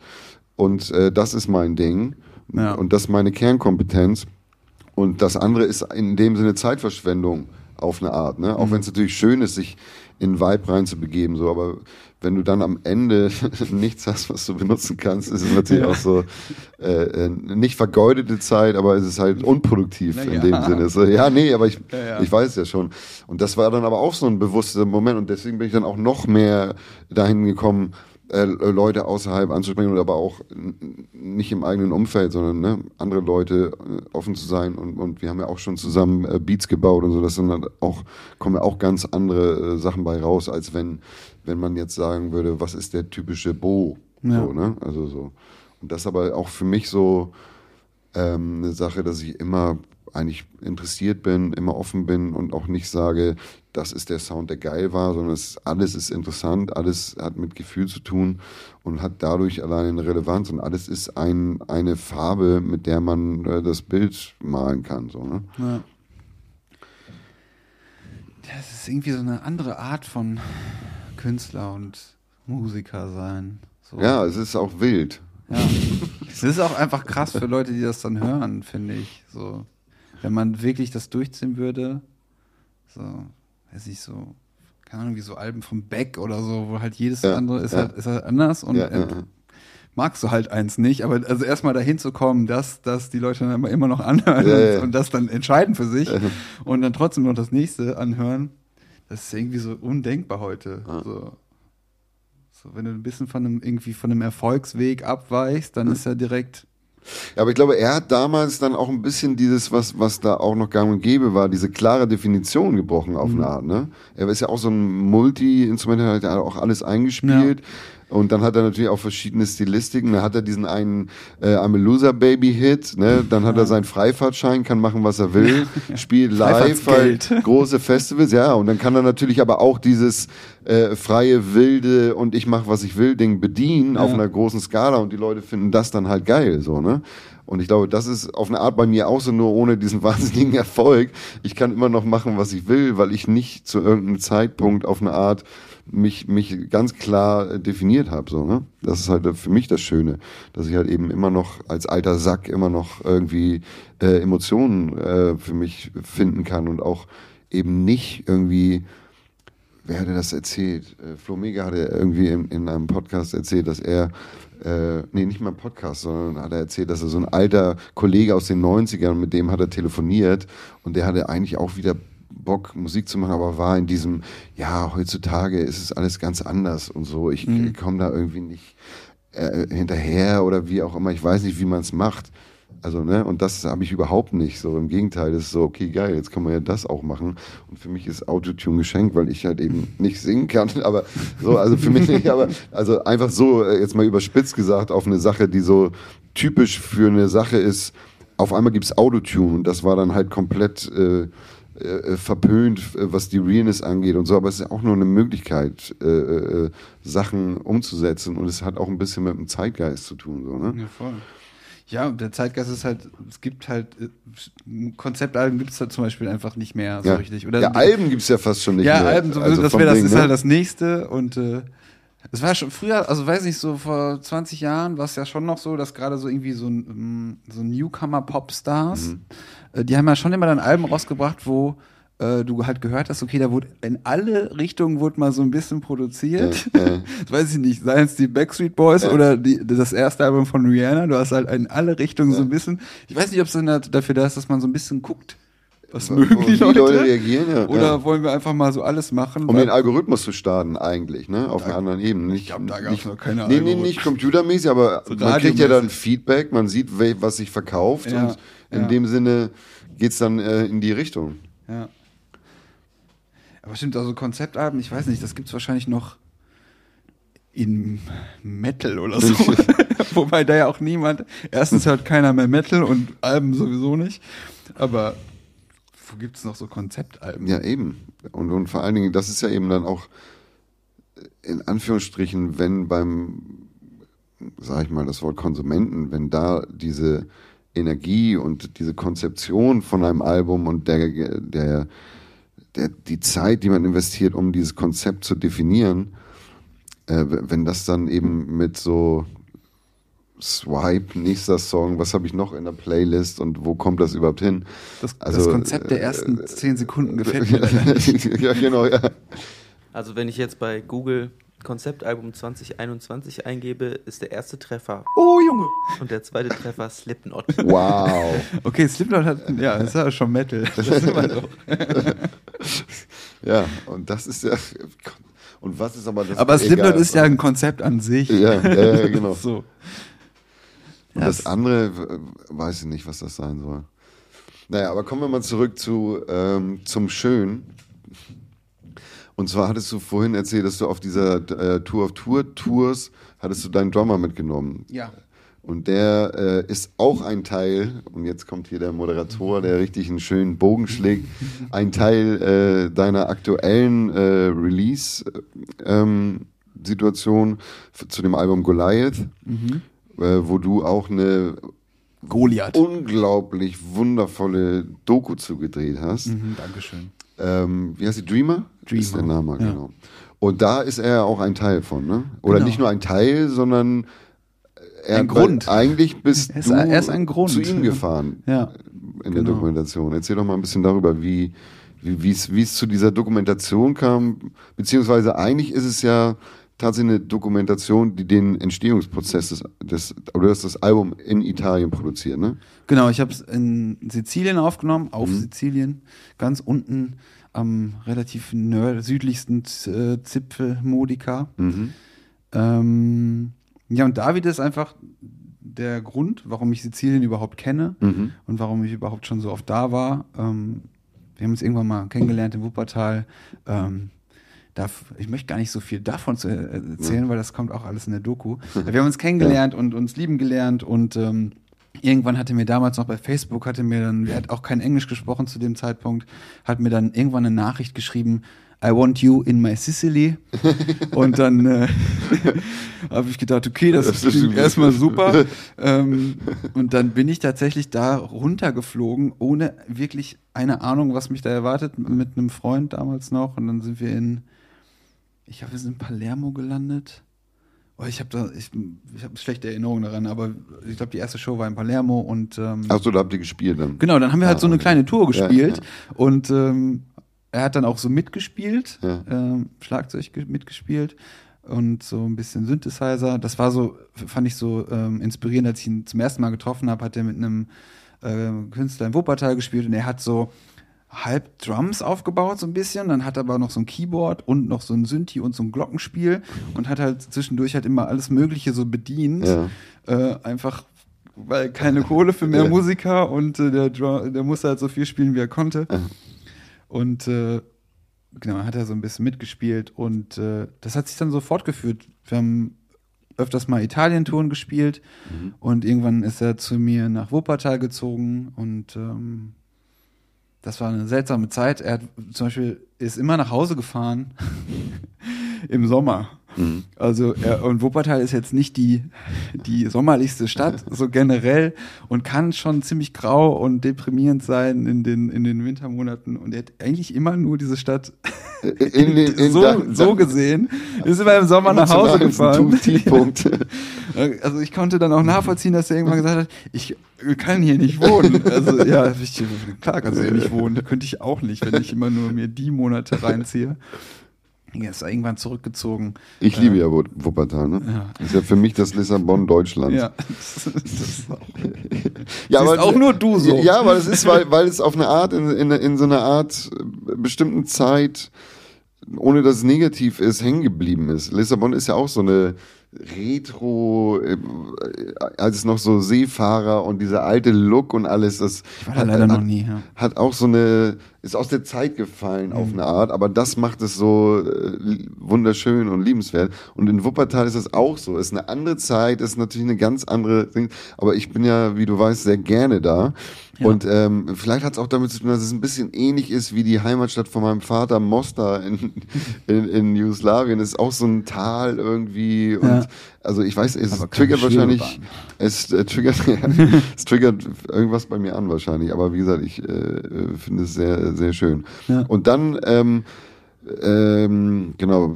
und äh, das ist mein Ding ja. und das ist meine Kernkompetenz und das andere ist in dem Sinne Zeitverschwendung auf eine Art, ne? Auch mhm. wenn es natürlich schön ist, sich in Vibe reinzubegeben, so, aber wenn du dann am Ende (laughs) nichts hast, was du benutzen kannst, ist es natürlich ja. auch so äh, äh, nicht vergeudete Zeit, aber es ist halt unproduktiv ja. in dem Sinne. So, ja, nee, aber ich, ja, ich weiß ja schon. Und das war dann aber auch so ein bewusster Moment und deswegen bin ich dann auch noch mehr dahin gekommen, äh, Leute außerhalb anzusprechen oder aber auch nicht im eigenen Umfeld, sondern ne, andere Leute äh, offen zu sein und, und wir haben ja auch schon zusammen äh, Beats gebaut und so, das sind dann auch, kommen ja auch ganz andere äh, Sachen bei raus, als wenn, wenn man jetzt sagen würde, was ist der typische Bo? Ja. So, ne? Also so. Und das aber auch für mich so ähm, eine Sache, dass ich immer eigentlich interessiert bin, immer offen bin und auch nicht sage, das ist der Sound, der geil war, sondern es, alles ist interessant, alles hat mit Gefühl zu tun und hat dadurch alleine eine Relevanz und alles ist ein, eine Farbe, mit der man äh, das Bild malen kann. So, ne? ja. Das ist irgendwie so eine andere Art von Künstler und Musiker sein. So. Ja, es ist auch wild. Ja. es ist auch einfach krass für Leute, die das dann hören, finde ich. So, wenn man wirklich das durchziehen würde, so, weiß ich so, keine Ahnung, wie so Alben vom Beck oder so, wo halt jedes ja, andere ist, ja. halt, ist halt anders und ja, äh, magst du halt eins nicht, aber also erstmal dahin zu kommen, dass, dass die Leute dann immer noch anhören und, und, das dann entscheiden für sich und dann trotzdem noch das nächste anhören, das ist irgendwie so undenkbar heute. So. so. wenn du ein bisschen von einem, irgendwie von einem Erfolgsweg abweichst, dann ist ja direkt Ja, aber ich glaube, er hat damals dann auch ein bisschen dieses, was, was da auch noch gang und gäbe war, diese klare Definition gebrochen auf eine Art, ne? Er ist ja auch so ein Multi-Instrument, er hat ja auch alles eingespielt. Und dann hat er natürlich auch verschiedene Stilistiken. Da hat er diesen einen äh, I'm a Loser Baby Hit. Ne? Dann hat er seinen Freifahrtschein, kann machen, was er will, (laughs) spielt live halt (laughs) große Festivals. Ja, und dann kann er natürlich aber auch dieses äh, freie, wilde und ich mache, was ich will Ding bedienen auf einer großen Skala. Und die Leute finden das dann halt geil. so ne? Und ich glaube, das ist auf eine Art bei mir auch so, nur ohne diesen (laughs) wahnsinnigen Erfolg. Ich kann immer noch machen, was ich will, weil ich nicht zu irgendeinem Zeitpunkt auf eine Art mich, mich ganz klar äh, definiert habe. So, ne? Das ist halt für mich das Schöne, dass ich halt eben immer noch als alter Sack immer noch irgendwie äh, Emotionen äh, für mich finden kann und auch eben nicht irgendwie wer hatte das erzählt? Äh, Flo Mega hatte irgendwie in, in einem Podcast erzählt, dass er, äh, nee, nicht mal Podcast, sondern hat er erzählt, dass er so ein alter Kollege aus den 90ern, mit dem hat er telefoniert und der hatte eigentlich auch wieder Bock, Musik zu machen, aber war in diesem, ja, heutzutage ist es alles ganz anders und so. Ich Mhm. komme da irgendwie nicht äh, hinterher oder wie auch immer. Ich weiß nicht, wie man es macht. Also, ne, und das habe ich überhaupt nicht. So im Gegenteil, das ist so, okay, geil, jetzt kann man ja das auch machen. Und für mich ist Autotune geschenkt, weil ich halt eben nicht singen kann. (laughs) Aber so, also für mich nicht, aber also einfach so, äh, jetzt mal überspitzt gesagt, auf eine Sache, die so typisch für eine Sache ist, auf einmal gibt's Autotune und das war dann halt komplett äh, äh, verpönt, äh, was die Realness angeht und so, aber es ist auch nur eine Möglichkeit, äh, äh, Sachen umzusetzen und es hat auch ein bisschen mit dem Zeitgeist zu tun. So, ne? Ja, voll. Ja, der Zeitgeist ist halt, es gibt halt, äh, Konzeptalben gibt es da zum Beispiel einfach nicht mehr so ja. richtig. Oder ja, Alben gibt's ja fast schon nicht ja, mehr. Alben, sowieso, Also das, wär, das Ding, ist ne? halt das nächste und äh, es war schon früher, also weiß nicht, so vor 20 Jahren war es ja schon noch so, dass gerade so irgendwie so, ein, so Newcomer-Popstars, Mhm. Äh, die haben ja schon immer dann Alben rausgebracht, wo äh, du halt gehört hast, okay, da wurde in alle Richtungen wurde mal so ein bisschen produziert. Ja, ja. (laughs) Das weiß ich nicht, seien es die Backstreet Boys oder die, das erste Album von Rihanna, du hast halt in alle Richtungen so ein bisschen, ich weiß nicht, ob es dafür da ist, dass man so ein bisschen guckt, was mögen Wo die Leute, reagieren, ja. oder ja. wollen wir einfach mal so alles machen? Um den Algorithmus zu starten eigentlich, ne? Auf einer anderen Ebene. Nicht, glaub, da gab's nicht, noch keine Nee, nee, nicht computermäßig, aber So man kriegt ja dann. Feedback, man sieht, was sich verkauft Ja, und in ja. dem Sinne geht's dann äh, in die Richtung. Ja. Aber stimmt, also Konzeptalben, ich weiß nicht, das gibt's wahrscheinlich noch in Metal oder so. (laughs) (laughs) Wobei da ja auch niemand, erstens hört keiner mehr Metal und Alben sowieso nicht. Aber wo gibt's noch so Konzeptalben? Ja, eben. Und, und vor allen Dingen, das ist ja eben dann auch in Anführungsstrichen, wenn beim, sag ich mal, das Wort Konsumenten, wenn da diese Energie und diese Konzeption von einem Album und der, der, der, die Zeit, die man investiert, um dieses Konzept zu definieren, äh, wenn das dann eben mit so Swipe, nächster Song, was habe ich noch in der Playlist und wo kommt das überhaupt hin? Das, Also, das Konzept der äh, ersten zehn Sekunden gefällt (laughs) mir leider nicht. (laughs) ja, genau, ja. Also wenn ich jetzt bei Google Konzeptalbum 2021 eingebe, ist der erste Treffer Oh Junge und der zweite Treffer Slipknot. (laughs) Wow. Okay, Slipknot hat, ja, das ist ja schon Metal. Das ist immer so. Ja, und das ist ja. Und was ist aber das? Aber Slipknot egal. ist ja ein Konzept an sich. Ja, ja, ja, genau. so. Und Ja, das andere, weiß ich nicht, was das sein soll. Naja, aber kommen wir mal zurück zu, ähm, zum Schön. Und zwar hattest du vorhin erzählt, dass du auf dieser äh, Tour of Tour Tours hattest du deinen Drummer mitgenommen. Ja. Und der äh, ist auch ein Teil, und jetzt kommt hier der Moderator, der richtig einen schönen Bogen schlägt, (laughs) ein Teil äh, deiner aktuellen äh, Release-Situation zu dem Album Goliath, äh, wo du auch eine Goliath. unglaublich wundervolle Doku zugedreht hast. Mhm, Dankeschön. Ähm, wie heißt die? Dreamer? Dreamer, Ist der Name, ja. genau. Und da ist er ja auch ein Teil von, ne? Oder Genau. nicht nur ein Teil, sondern er Ein Grund. Eigentlich bist (laughs) Er ist- du er ist ein Grund. zu ihm gefahren (laughs) Ja. in der genau. Dokumentation. Erzähl doch mal ein bisschen darüber, wie wie es zu dieser Dokumentation kam, beziehungsweise eigentlich ist es ja tatsächlich eine Dokumentation, die den Entstehungsprozess des, des oder du hast das Album in Italien produziert, ne? Genau, ich habe es in Sizilien aufgenommen, auf Mhm. Sizilien, ganz unten am relativ südlichsten äh, Zipfel Modica. Mhm. Ähm, ja, und David ist einfach der Grund, warum ich Sizilien überhaupt kenne Mhm. und warum ich überhaupt schon so oft da war. Ähm, wir haben uns irgendwann mal kennengelernt im Wuppertal. Ähm, darf, ich möchte gar nicht so viel davon zu äh, erzählen, weil das kommt auch alles in der Doku. (laughs) Wir haben uns kennengelernt und uns lieben gelernt und ähm, irgendwann hatte mir damals noch bei Facebook, hatte mir dann, er hat auch kein Englisch gesprochen zu dem Zeitpunkt, hat mir dann irgendwann eine Nachricht geschrieben, I want you in my Sicily. (laughs) Und dann äh, (laughs) habe ich gedacht, okay, das, Das ist klingt erstmal super. Ähm, und dann bin ich tatsächlich da runtergeflogen, ohne wirklich eine Ahnung, was mich da erwartet, mit einem Freund damals noch. Und dann sind wir in, ich glaube, wir sind in Palermo gelandet. Oh, ich habe da, ich, ich habe schlechte Erinnerungen daran, aber ich glaube, die erste Show war in Palermo und ähm, Achso, da habt ihr gespielt dann. Genau, dann haben wir halt Ah, so eine okay. kleine Tour Ja, gespielt ja. und ähm, er hat dann auch so mitgespielt, Ja. ähm, Schlagzeug ge- mitgespielt und so ein bisschen Synthesizer. Das war so, fand ich so ähm, inspirierend, als ich ihn zum ersten Mal getroffen habe, hat er mit einem äh, Künstler in Wuppertal gespielt und er hat so halb Drums aufgebaut so ein bisschen, dann hat er aber noch so ein Keyboard und noch so ein Synthi und so ein Glockenspiel und hat halt zwischendurch halt immer alles Mögliche so bedient, Ja. äh, einfach weil keine Kohle für mehr Ja. Musiker und äh, der, Drum, der musste halt so viel spielen, wie er konnte. Und äh, genau, hat er so ein bisschen mitgespielt und äh, das hat sich dann so fortgeführt. Wir haben öfters mal Italien-Touren gespielt und irgendwann ist er zu mir nach Wuppertal gezogen und ähm, das war eine seltsame Zeit. Er hat zum Beispiel ist immer nach Hause gefahren (laughs) im Sommer. Also er, und Wuppertal ist jetzt nicht die, die sommerlichste Stadt, (laughs) so generell, und kann schon ziemlich grau und deprimierend sein in den, in den Wintermonaten. Und er hat eigentlich immer nur diese Stadt In, in, in (laughs) so, da- so gesehen, (laughs) ist immer im Sommer nach Hause gefahren. Tiefpunkt. Also ich konnte dann auch nachvollziehen, dass er irgendwann gesagt hat, ich kann hier nicht wohnen. Also ja, ich, klar kannst du hier nicht wohnen. Könnte ich auch nicht, wenn ich immer nur mir die Monate reinziehe. Er ist irgendwann zurückgezogen. Ich liebe ja Wu- Wuppertal, ne? Ja. Ist ja für mich das Lissabon Deutschlands. Ja, das, (laughs) das ist auch, (laughs) Ja, Siehst auch nur du so. Ja, aber es ist, weil, weil es auf eine Art, in, in, in so einer Art äh, bestimmten Zeit, ohne dass es negativ ist, hängen geblieben ist. Lissabon ist ja auch so eine Retro, äh, als es noch so Seefahrer und dieser alte Look und alles, das ich war da leider noch nie. Ja. hat auch so eine, ist aus der Zeit gefallen auf eine Art, aber das macht es so äh, wunderschön und liebenswert. Und in Wuppertal ist es auch so. Ist eine andere Zeit, ist natürlich eine ganz andere Ding, aber ich bin ja, wie du weißt, sehr gerne da. Ja. Und ähm, vielleicht hat es auch damit zu tun, dass es ein bisschen ähnlich ist wie die Heimatstadt von meinem Vater, Mostar in, (laughs) in, in Jugoslawien. Es ist auch so ein Tal irgendwie. Und Ja. Also ich weiß, es Aber triggert wahrscheinlich, es äh, triggert, (laughs) es triggert irgendwas bei mir an wahrscheinlich. Aber wie gesagt, ich äh, finde es sehr, sehr schön. Ja. Und dann, ähm, ähm, genau,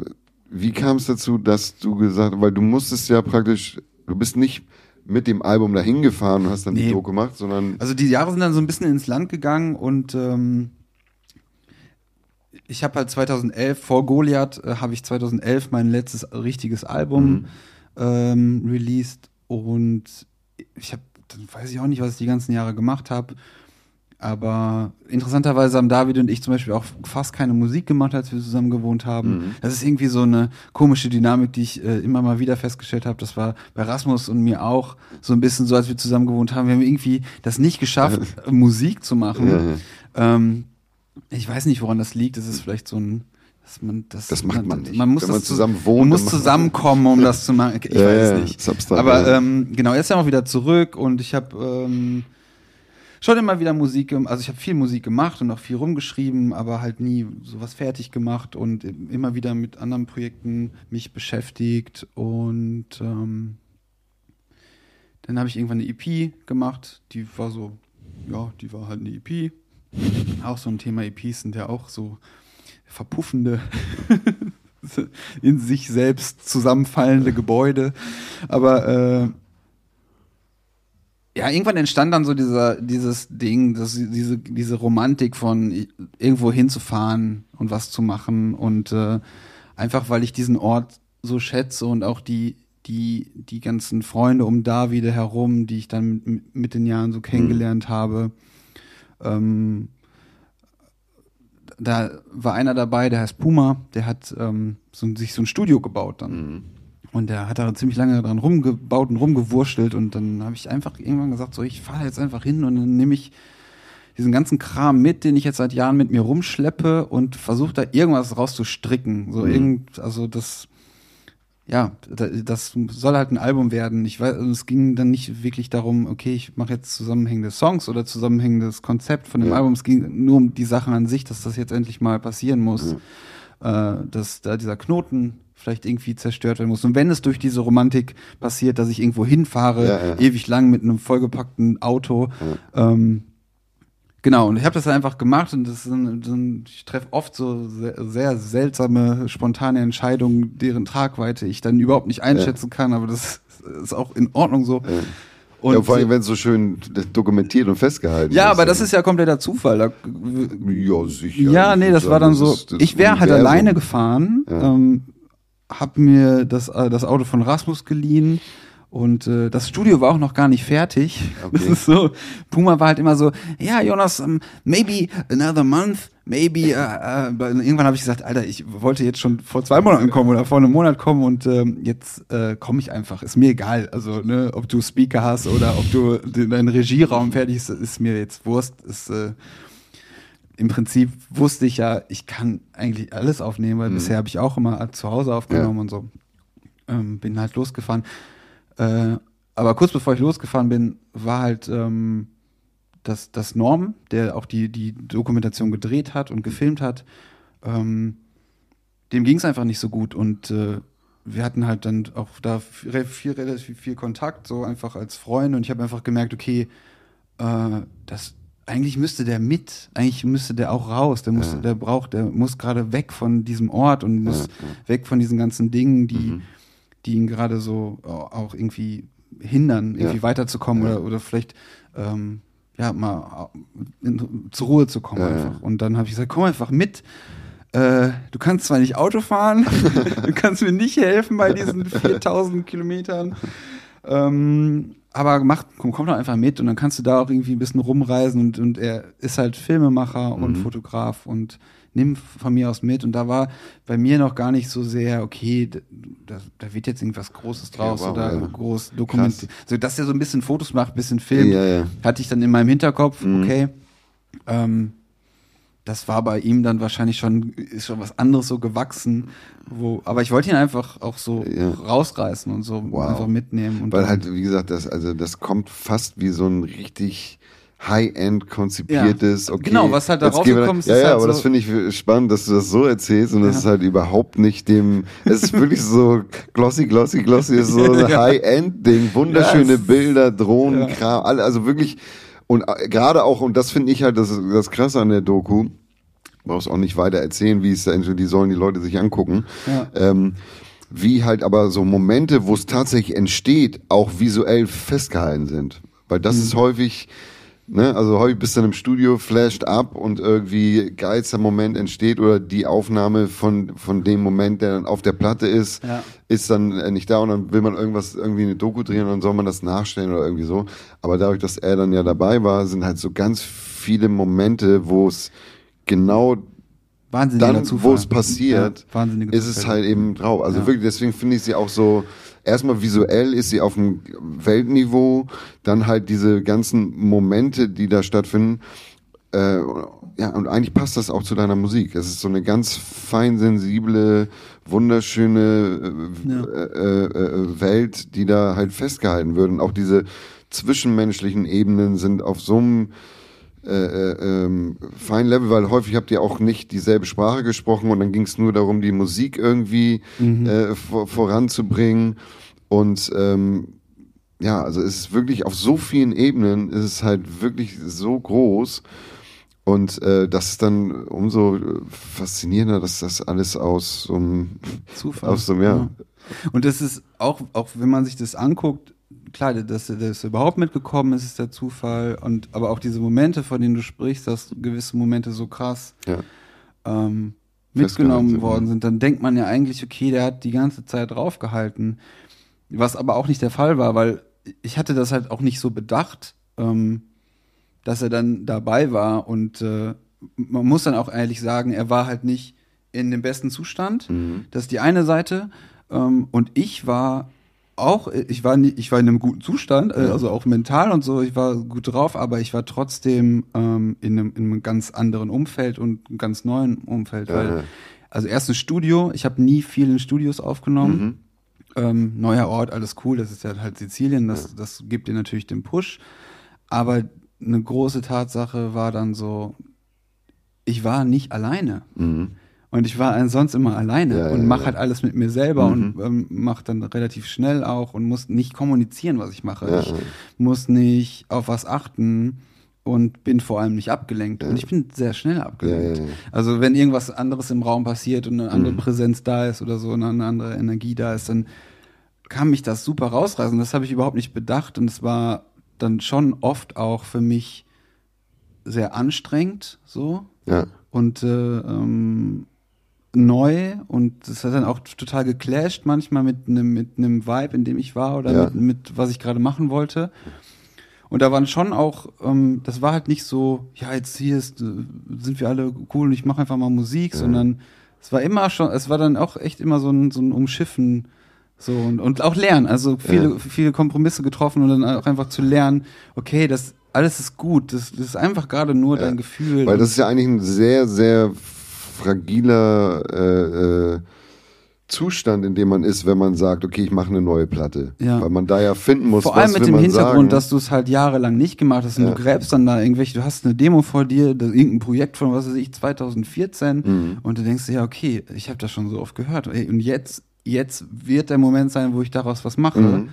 wie kam es dazu, dass du gesagt hast, weil du musstest ja praktisch, du bist nicht mit dem Album dahin gefahren und hast dann die Nee. Doku gemacht, sondern Also die Jahre sind dann so ein bisschen ins Land gegangen und ähm, ich habe halt 2011 vor Goliath äh, habe ich 2011 mein letztes richtiges Album ähm, released und ich habe dann weiß ich auch nicht, was ich die ganzen Jahre gemacht habe. Aber interessanterweise haben David und ich zum Beispiel auch fast keine Musik gemacht, als wir zusammen gewohnt haben. Das ist irgendwie so eine komische Dynamik, die ich äh, immer mal wieder festgestellt habe. Das war bei Rasmus und mir auch so ein bisschen so, als wir zusammen gewohnt haben. Wir haben irgendwie das nicht geschafft, (laughs) Musik zu machen. Ja. Ähm, ich weiß nicht, woran das liegt. Das ist vielleicht so ein man das, Das macht man nicht. Man muss Wenn man zusammen wohnt, Man muss zusammenkommen, um das zu machen. Ich Ja, weiß ja, nicht. abstrakt, Aber ja. ähm, genau, jetzt sind wir auch wieder zurück und ich habe ähm, schon immer wieder Musik, also ich habe viel Musik gemacht und auch viel rumgeschrieben, aber halt nie sowas fertig gemacht und immer wieder mit anderen Projekten mich beschäftigt und ähm, dann habe ich irgendwann eine EP gemacht, die war so, ja, die war halt eine EP. Auch so ein Thema EPs sind ja auch so verpuffende, (laughs) in sich selbst zusammenfallende Gebäude. Aber äh, ja, irgendwann entstand dann so dieser, dieses Ding, das, diese, diese Romantik von irgendwo hinzufahren und was zu machen. Und äh, einfach, weil ich diesen Ort so schätze und auch die, die, die ganzen Freunde um Davide herum, die ich dann mit, mit den Jahren so kennengelernt habe. Ähm, da war einer dabei, der heißt Puma, der hat ähm, so, sich so ein Studio gebaut dann. Und der hat da ziemlich lange dran rumgebaut und rumgewurschtelt und dann habe ich einfach irgendwann gesagt, so ich fahre jetzt einfach hin und dann nehme ich diesen ganzen Kram mit, den ich jetzt seit Jahren mit mir rumschleppe und versuche da irgendwas rauszustricken. So Mhm. irgend, also das, ja, da- das soll halt ein Album werden. Ich weiß, es ging dann nicht wirklich darum, okay, ich mache jetzt zusammenhängende Songs oder zusammenhängendes Konzept von dem Ja. Album. Es ging nur um die Sachen an sich, dass das jetzt endlich mal passieren muss, äh, dass da dieser Knoten vielleicht irgendwie zerstört werden muss. Und wenn es durch diese Romantik passiert, dass ich irgendwo hinfahre, Ja, ja. ewig lang mit einem vollgepackten Auto, ähm, Genau, und ich habe das einfach gemacht und das ist ein, ich treffe oft so sehr, sehr seltsame, spontane Entscheidungen, deren Tragweite ich dann überhaupt nicht einschätzen kann, aber das ist auch in Ordnung so. Und, ja, vor allem, wenn es so schön dokumentiert und festgehalten ja, aber das ist ja kompletter Zufall. Da, Ja, sicher. ja, nee, das war dann so. ist das ich wäre halt alleine gefahren, Ja. ähm, hab mir das, äh, das Auto von Rasmus geliehen und äh, das Studio war auch noch gar nicht fertig. (laughs) Das Okay. ist so. Puma war halt immer so, ja, Jonas, um, maybe another month, maybe. Äh, aber irgendwann habe ich gesagt, Alter, ich wollte jetzt schon vor zwei Monaten kommen oder vor einem Monat kommen und ähm, jetzt äh, komme ich einfach. Ist mir egal. Also, ne, ob du Speaker hast oder ob du deinen Regieraum fertig ist, ist mir jetzt Wurst. Ist, äh, im Prinzip wusste ich ja, ich kann eigentlich alles aufnehmen, weil bisher habe ich auch immer zu Hause aufgenommen Ja. und so. Ähm, bin halt losgefahren. Äh, aber kurz bevor ich losgefahren bin, war halt ähm, das, das Norm, der auch die, die Dokumentation gedreht hat und gefilmt hat, ähm, dem ging es einfach nicht so gut und äh, wir hatten halt dann auch da viel, viel, relativ viel Kontakt, so einfach als Freunde und ich habe einfach gemerkt, okay, äh, das eigentlich müsste der mit, eigentlich müsste der auch raus, der muss, Ja. der braucht, der muss gerade weg von diesem Ort und muss weg von diesen ganzen Dingen, die, Mhm. Die ihn gerade so auch irgendwie hindern, irgendwie Ja. weiterzukommen Ja. oder, oder vielleicht ähm, ja mal in, zur Ruhe zu kommen einfach. Und dann habe ich gesagt, komm einfach mit. Äh, du kannst zwar nicht Auto fahren, (laughs) du kannst mir nicht helfen bei diesen (laughs) 4000 Kilometern, ähm, aber mach, komm, komm doch einfach mit und dann kannst du da auch irgendwie ein bisschen rumreisen und, und er ist halt Filmemacher und Mhm. Fotograf und nimm von mir aus mit und da war bei mir noch gar nicht so sehr, okay, da, da wird jetzt irgendwas Großes draus wow, oder ja. groß dokumentiert. So, dass er so ein bisschen Fotos macht, ein bisschen Film, Ja, ja. hatte ich dann in meinem Hinterkopf, Mhm. okay. Ähm, das war bei ihm dann wahrscheinlich schon, ist schon was anderes so gewachsen, wo, aber ich wollte ihn einfach auch so Ja. rausreißen und so Wow. einfach mitnehmen. Weil halt, wie gesagt, das, also das kommt fast wie so ein richtig High-End konzipiertes, Ja. okay. Genau, was halt da jetzt gehen wir rausgekommen ist, Ja, ja, halt aber so- das finde ich spannend, dass du das so erzählst und das Ja. ist halt überhaupt nicht dem, es ist wirklich so glossy, glossy, glossy, ist so (laughs) ein Ja. High-End-Ding, wunderschöne Ja, es- Bilder, Drohnen. Kram, alle, also wirklich, und äh, gerade auch, und das finde ich halt das, das Krasse an der Doku, brauchst auch nicht weiter erzählen, wie es da, die sollen die Leute sich angucken. Ja. Ähm, wie halt aber so Momente, wo es tatsächlich entsteht, auch visuell festgehalten sind. Weil das ist häufig, ne, also häufig bist du dann im Studio, flasht ab und irgendwie geilster Moment entsteht oder die Aufnahme von, von dem Moment, der dann auf der Platte ist, Ja. ist dann äh, nicht da und dann will man irgendwas, irgendwie eine Doku drehen und dann soll man das nachstellen oder irgendwie so. Aber dadurch, dass er dann ja dabei war, sind halt so ganz viele Momente, wo es genau dann, wo es passiert, Ja, ist es halt eben drauf. Also Ja. wirklich, deswegen finde ich sie auch so, erstmal visuell ist sie auf dem Weltniveau, dann halt diese ganzen Momente, die da stattfinden. Äh, ja, und eigentlich passt das auch zu deiner Musik. Es ist so eine ganz fein sensible, wunderschöne äh, Ja. äh, äh, Welt, die da halt festgehalten wird. Und auch diese zwischenmenschlichen Ebenen sind auf so einem äh, äh, ähm, fein Level, weil häufig habt ihr auch nicht dieselbe Sprache gesprochen und dann ging es nur darum, die Musik irgendwie äh, vor, voranzubringen. Und ähm, ja, also es ist wirklich auf so vielen Ebenen ist es halt wirklich so groß. Und äh, das ist dann umso faszinierender, dass das alles aus so einem, (laughs) Zufall. aus so einem, ja. Und das ist auch, auch wenn man sich das anguckt, klar, dass das überhaupt mitgekommen ist, ist der Zufall. Und aber auch diese Momente, von denen du sprichst, dass gewisse Momente so krass ja. ähm, mitgenommen worden ja. sind, dann denkt man ja eigentlich, okay, der hat die ganze Zeit draufgehalten. Was aber auch nicht der Fall war, weil ich hatte das halt auch nicht so bedacht, ähm, dass er dann dabei war. Und äh, man muss dann auch ehrlich sagen, er war halt nicht in dem besten Zustand. Mhm. Das ist die eine Seite. Ähm, und ich war auch, ich war, nie, ich war in einem guten Zustand, äh, also auch mental und so, ich war gut drauf, aber ich war trotzdem ähm, in, einem, in einem ganz anderen Umfeld und einem ganz neuen Umfeld. Ja, weil, ja. Also erst ein Studio, ich habe nie viel in Studios aufgenommen. Mhm. Ähm, neuer Ort, alles cool, das ist ja halt Sizilien, das, das gibt dir natürlich den Push. Aber eine große Tatsache war dann so, ich war nicht alleine. Mhm. Und ich war sonst immer alleine Ja, und ja, mache ja. halt alles mit mir selber Mhm. und ähm, mache dann relativ schnell auch und muss nicht kommunizieren, was ich mache. Ja, ich ja. muss nicht auf was achten und bin vor allem nicht abgelenkt. Und ich bin sehr schnell abgelenkt. Ja, ja, ja. Also wenn irgendwas anderes im Raum passiert und eine Mhm. andere Präsenz da ist oder so, eine andere Energie da ist, dann kann mich das super rausreißen. Das habe ich überhaupt nicht bedacht und es war dann schon oft auch für mich sehr anstrengend so Ja. und äh, ähm, neu und das hat dann auch total geclasht manchmal mit einem mit einem Vibe, in dem ich war oder Ja. mit, mit was ich gerade machen wollte. Und da waren schon auch, ähm, das war halt nicht so, ja jetzt hier ist, äh, sind wir alle cool und ich mache einfach mal Musik, sondern es war immer schon, es war dann auch echt immer so ein so ein Umschiffen so und, und auch lernen, also viele Ja. viele Kompromisse getroffen und dann auch einfach zu lernen, okay, das alles ist gut, das, das ist einfach gerade nur dein Gefühl. Weil das ist ja eigentlich ein sehr, sehr fragiler äh, äh, Zustand, in dem man ist, wenn man sagt, okay, ich mache eine neue Platte. Ja. Weil man da ja finden muss, Vor was allem mit will dem Hintergrund, sagen. dass du es halt jahrelang nicht gemacht hast und Ja. du gräbst dann da irgendwelche, du hast eine Demo vor dir, irgendein Projekt von, was weiß ich, 2014 Mhm. und du denkst dir, ja, okay, ich habe das schon so oft gehört und jetzt, jetzt wird der Moment sein, wo ich daraus was mache Mhm.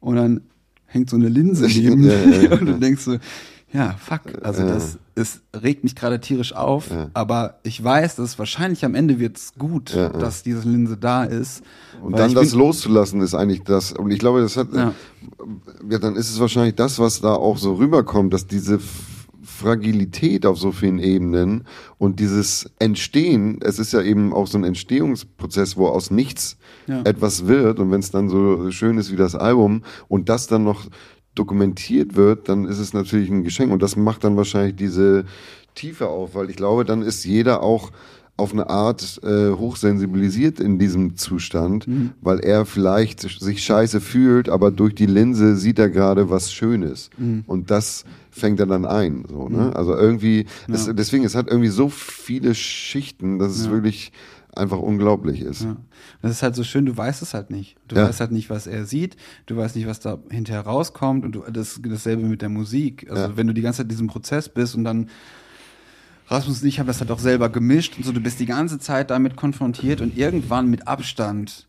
und dann hängt so eine Linse (laughs) neben Ja, ja. (laughs) und du denkst so, ja, fuck, also das, es regt mich gerade tierisch auf, Ja. aber ich weiß, dass wahrscheinlich am Ende wird's gut, Ja, ja. dass diese Linse da ist. Und dann das loszulassen ist eigentlich das. Und ich glaube, das hat, ja. Dann ist es wahrscheinlich das, was da auch so rüberkommt, dass diese Fragilität auf so vielen Ebenen und dieses Entstehen, es ist ja eben auch so ein Entstehungsprozess, wo aus nichts etwas wird und wenn es dann so schön ist wie das Album und das dann noch dokumentiert wird, dann ist es natürlich ein Geschenk und das macht dann wahrscheinlich diese Tiefe auf, weil ich glaube, dann ist jeder auch auf eine Art äh, hochsensibilisiert in diesem Zustand, weil er vielleicht sich scheiße fühlt, aber durch die Linse sieht er gerade was Schönes. Und das fängt er dann ein. So, ne? Also irgendwie, es, deswegen, es hat irgendwie so viele Schichten, dass es wirklich einfach unglaublich ist. Ja. Das ist halt so schön, du weißt es halt nicht. Du Ja. weißt halt nicht, was er sieht, du weißt nicht, was da hinterher rauskommt und du, das dasselbe mit der Musik. Also Ja. wenn du die ganze Zeit in diesem Prozess bist und dann Rasmus und ich haben das halt auch selber gemischt und so, du bist die ganze Zeit damit konfrontiert und irgendwann mit Abstand,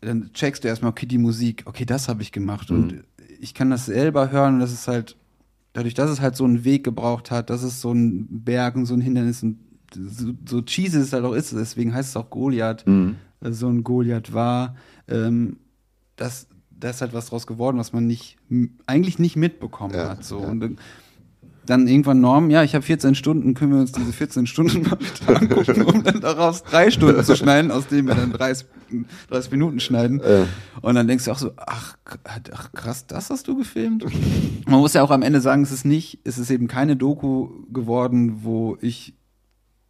dann checkst du erstmal, okay, die Musik, okay, das habe ich gemacht und Mhm. ich kann das selber hören und das ist halt, dadurch, dass es halt so einen Weg gebraucht hat, dass es so ein Berg und so ein Hindernis und so, so cheesy es halt auch ist, deswegen heißt es auch Goliath, Mhm. äh, so ein Goliath war, ähm, das, da ist halt was draus geworden, was man nicht, eigentlich nicht mitbekommen Ja, hat. So. ja. Und dann- dann irgendwann Norm, ja, ich habe 14 Stunden, können wir uns diese 14 Stunden mal bitte (laughs) angucken, um dann daraus drei Stunden zu schneiden, aus denen wir dann 30, 30 Minuten schneiden. Und dann denkst du auch so, ach, ach krass, das hast du gefilmt? Man muss ja auch am Ende sagen, es ist nicht, es ist eben keine Doku geworden, wo ich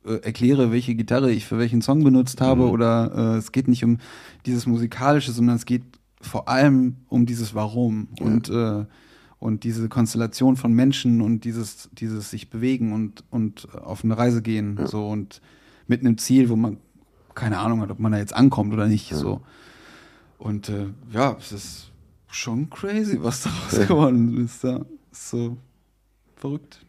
äh, erkläre, welche Gitarre ich für welchen Song benutzt habe oder äh, es geht nicht um dieses musikalische, sondern es geht vor allem um dieses Warum und äh, und diese Konstellation von Menschen und dieses dieses sich bewegen und und auf eine Reise gehen so und mit einem Ziel, wo man keine Ahnung hat, ob man da jetzt ankommt oder nicht so. Und äh, ja, es ist schon crazy, was daraus (laughs) geworden ist. Ja. Ist so verrückt.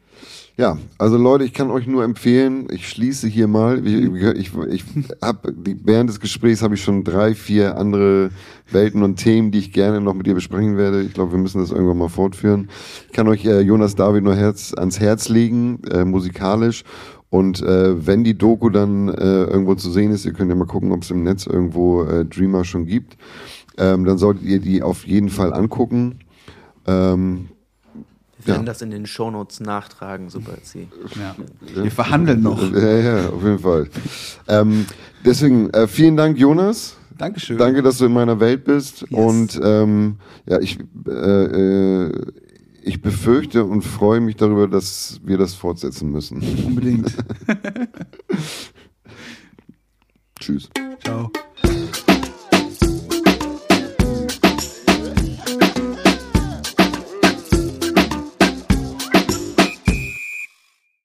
Ja, also Leute, ich kann euch nur empfehlen, ich schließe hier mal, ich, ich, ich hab, die, während des Gesprächs habe ich schon drei, vier andere Welten und Themen, die ich gerne noch mit dir besprechen werde. Ich glaube, wir müssen das irgendwann mal fortführen. Ich kann euch äh, Jonas David nur Herz, ans Herz legen, äh, musikalisch. Und äh, wenn die Doku dann äh, irgendwo zu sehen ist, ihr könnt ja mal gucken, ob es im Netz irgendwo äh, Dreamer schon gibt, ähm, dann solltet ihr die auf jeden Fall angucken. Ähm, werden Ja. das in den Shownotes nachtragen, sobald sie. Ja. Wir verhandeln noch. Ja, ja, auf jeden Fall. ähm, deswegen, äh, vielen Dank, Jonas. Dankeschön. Danke, dass du in meiner Welt bist. Yes. Und ähm, ja, ich, äh, äh, ich befürchte und freue mich darüber, dass wir das fortsetzen müssen. Unbedingt. (laughs) (laughs) Tschüss. Ciao.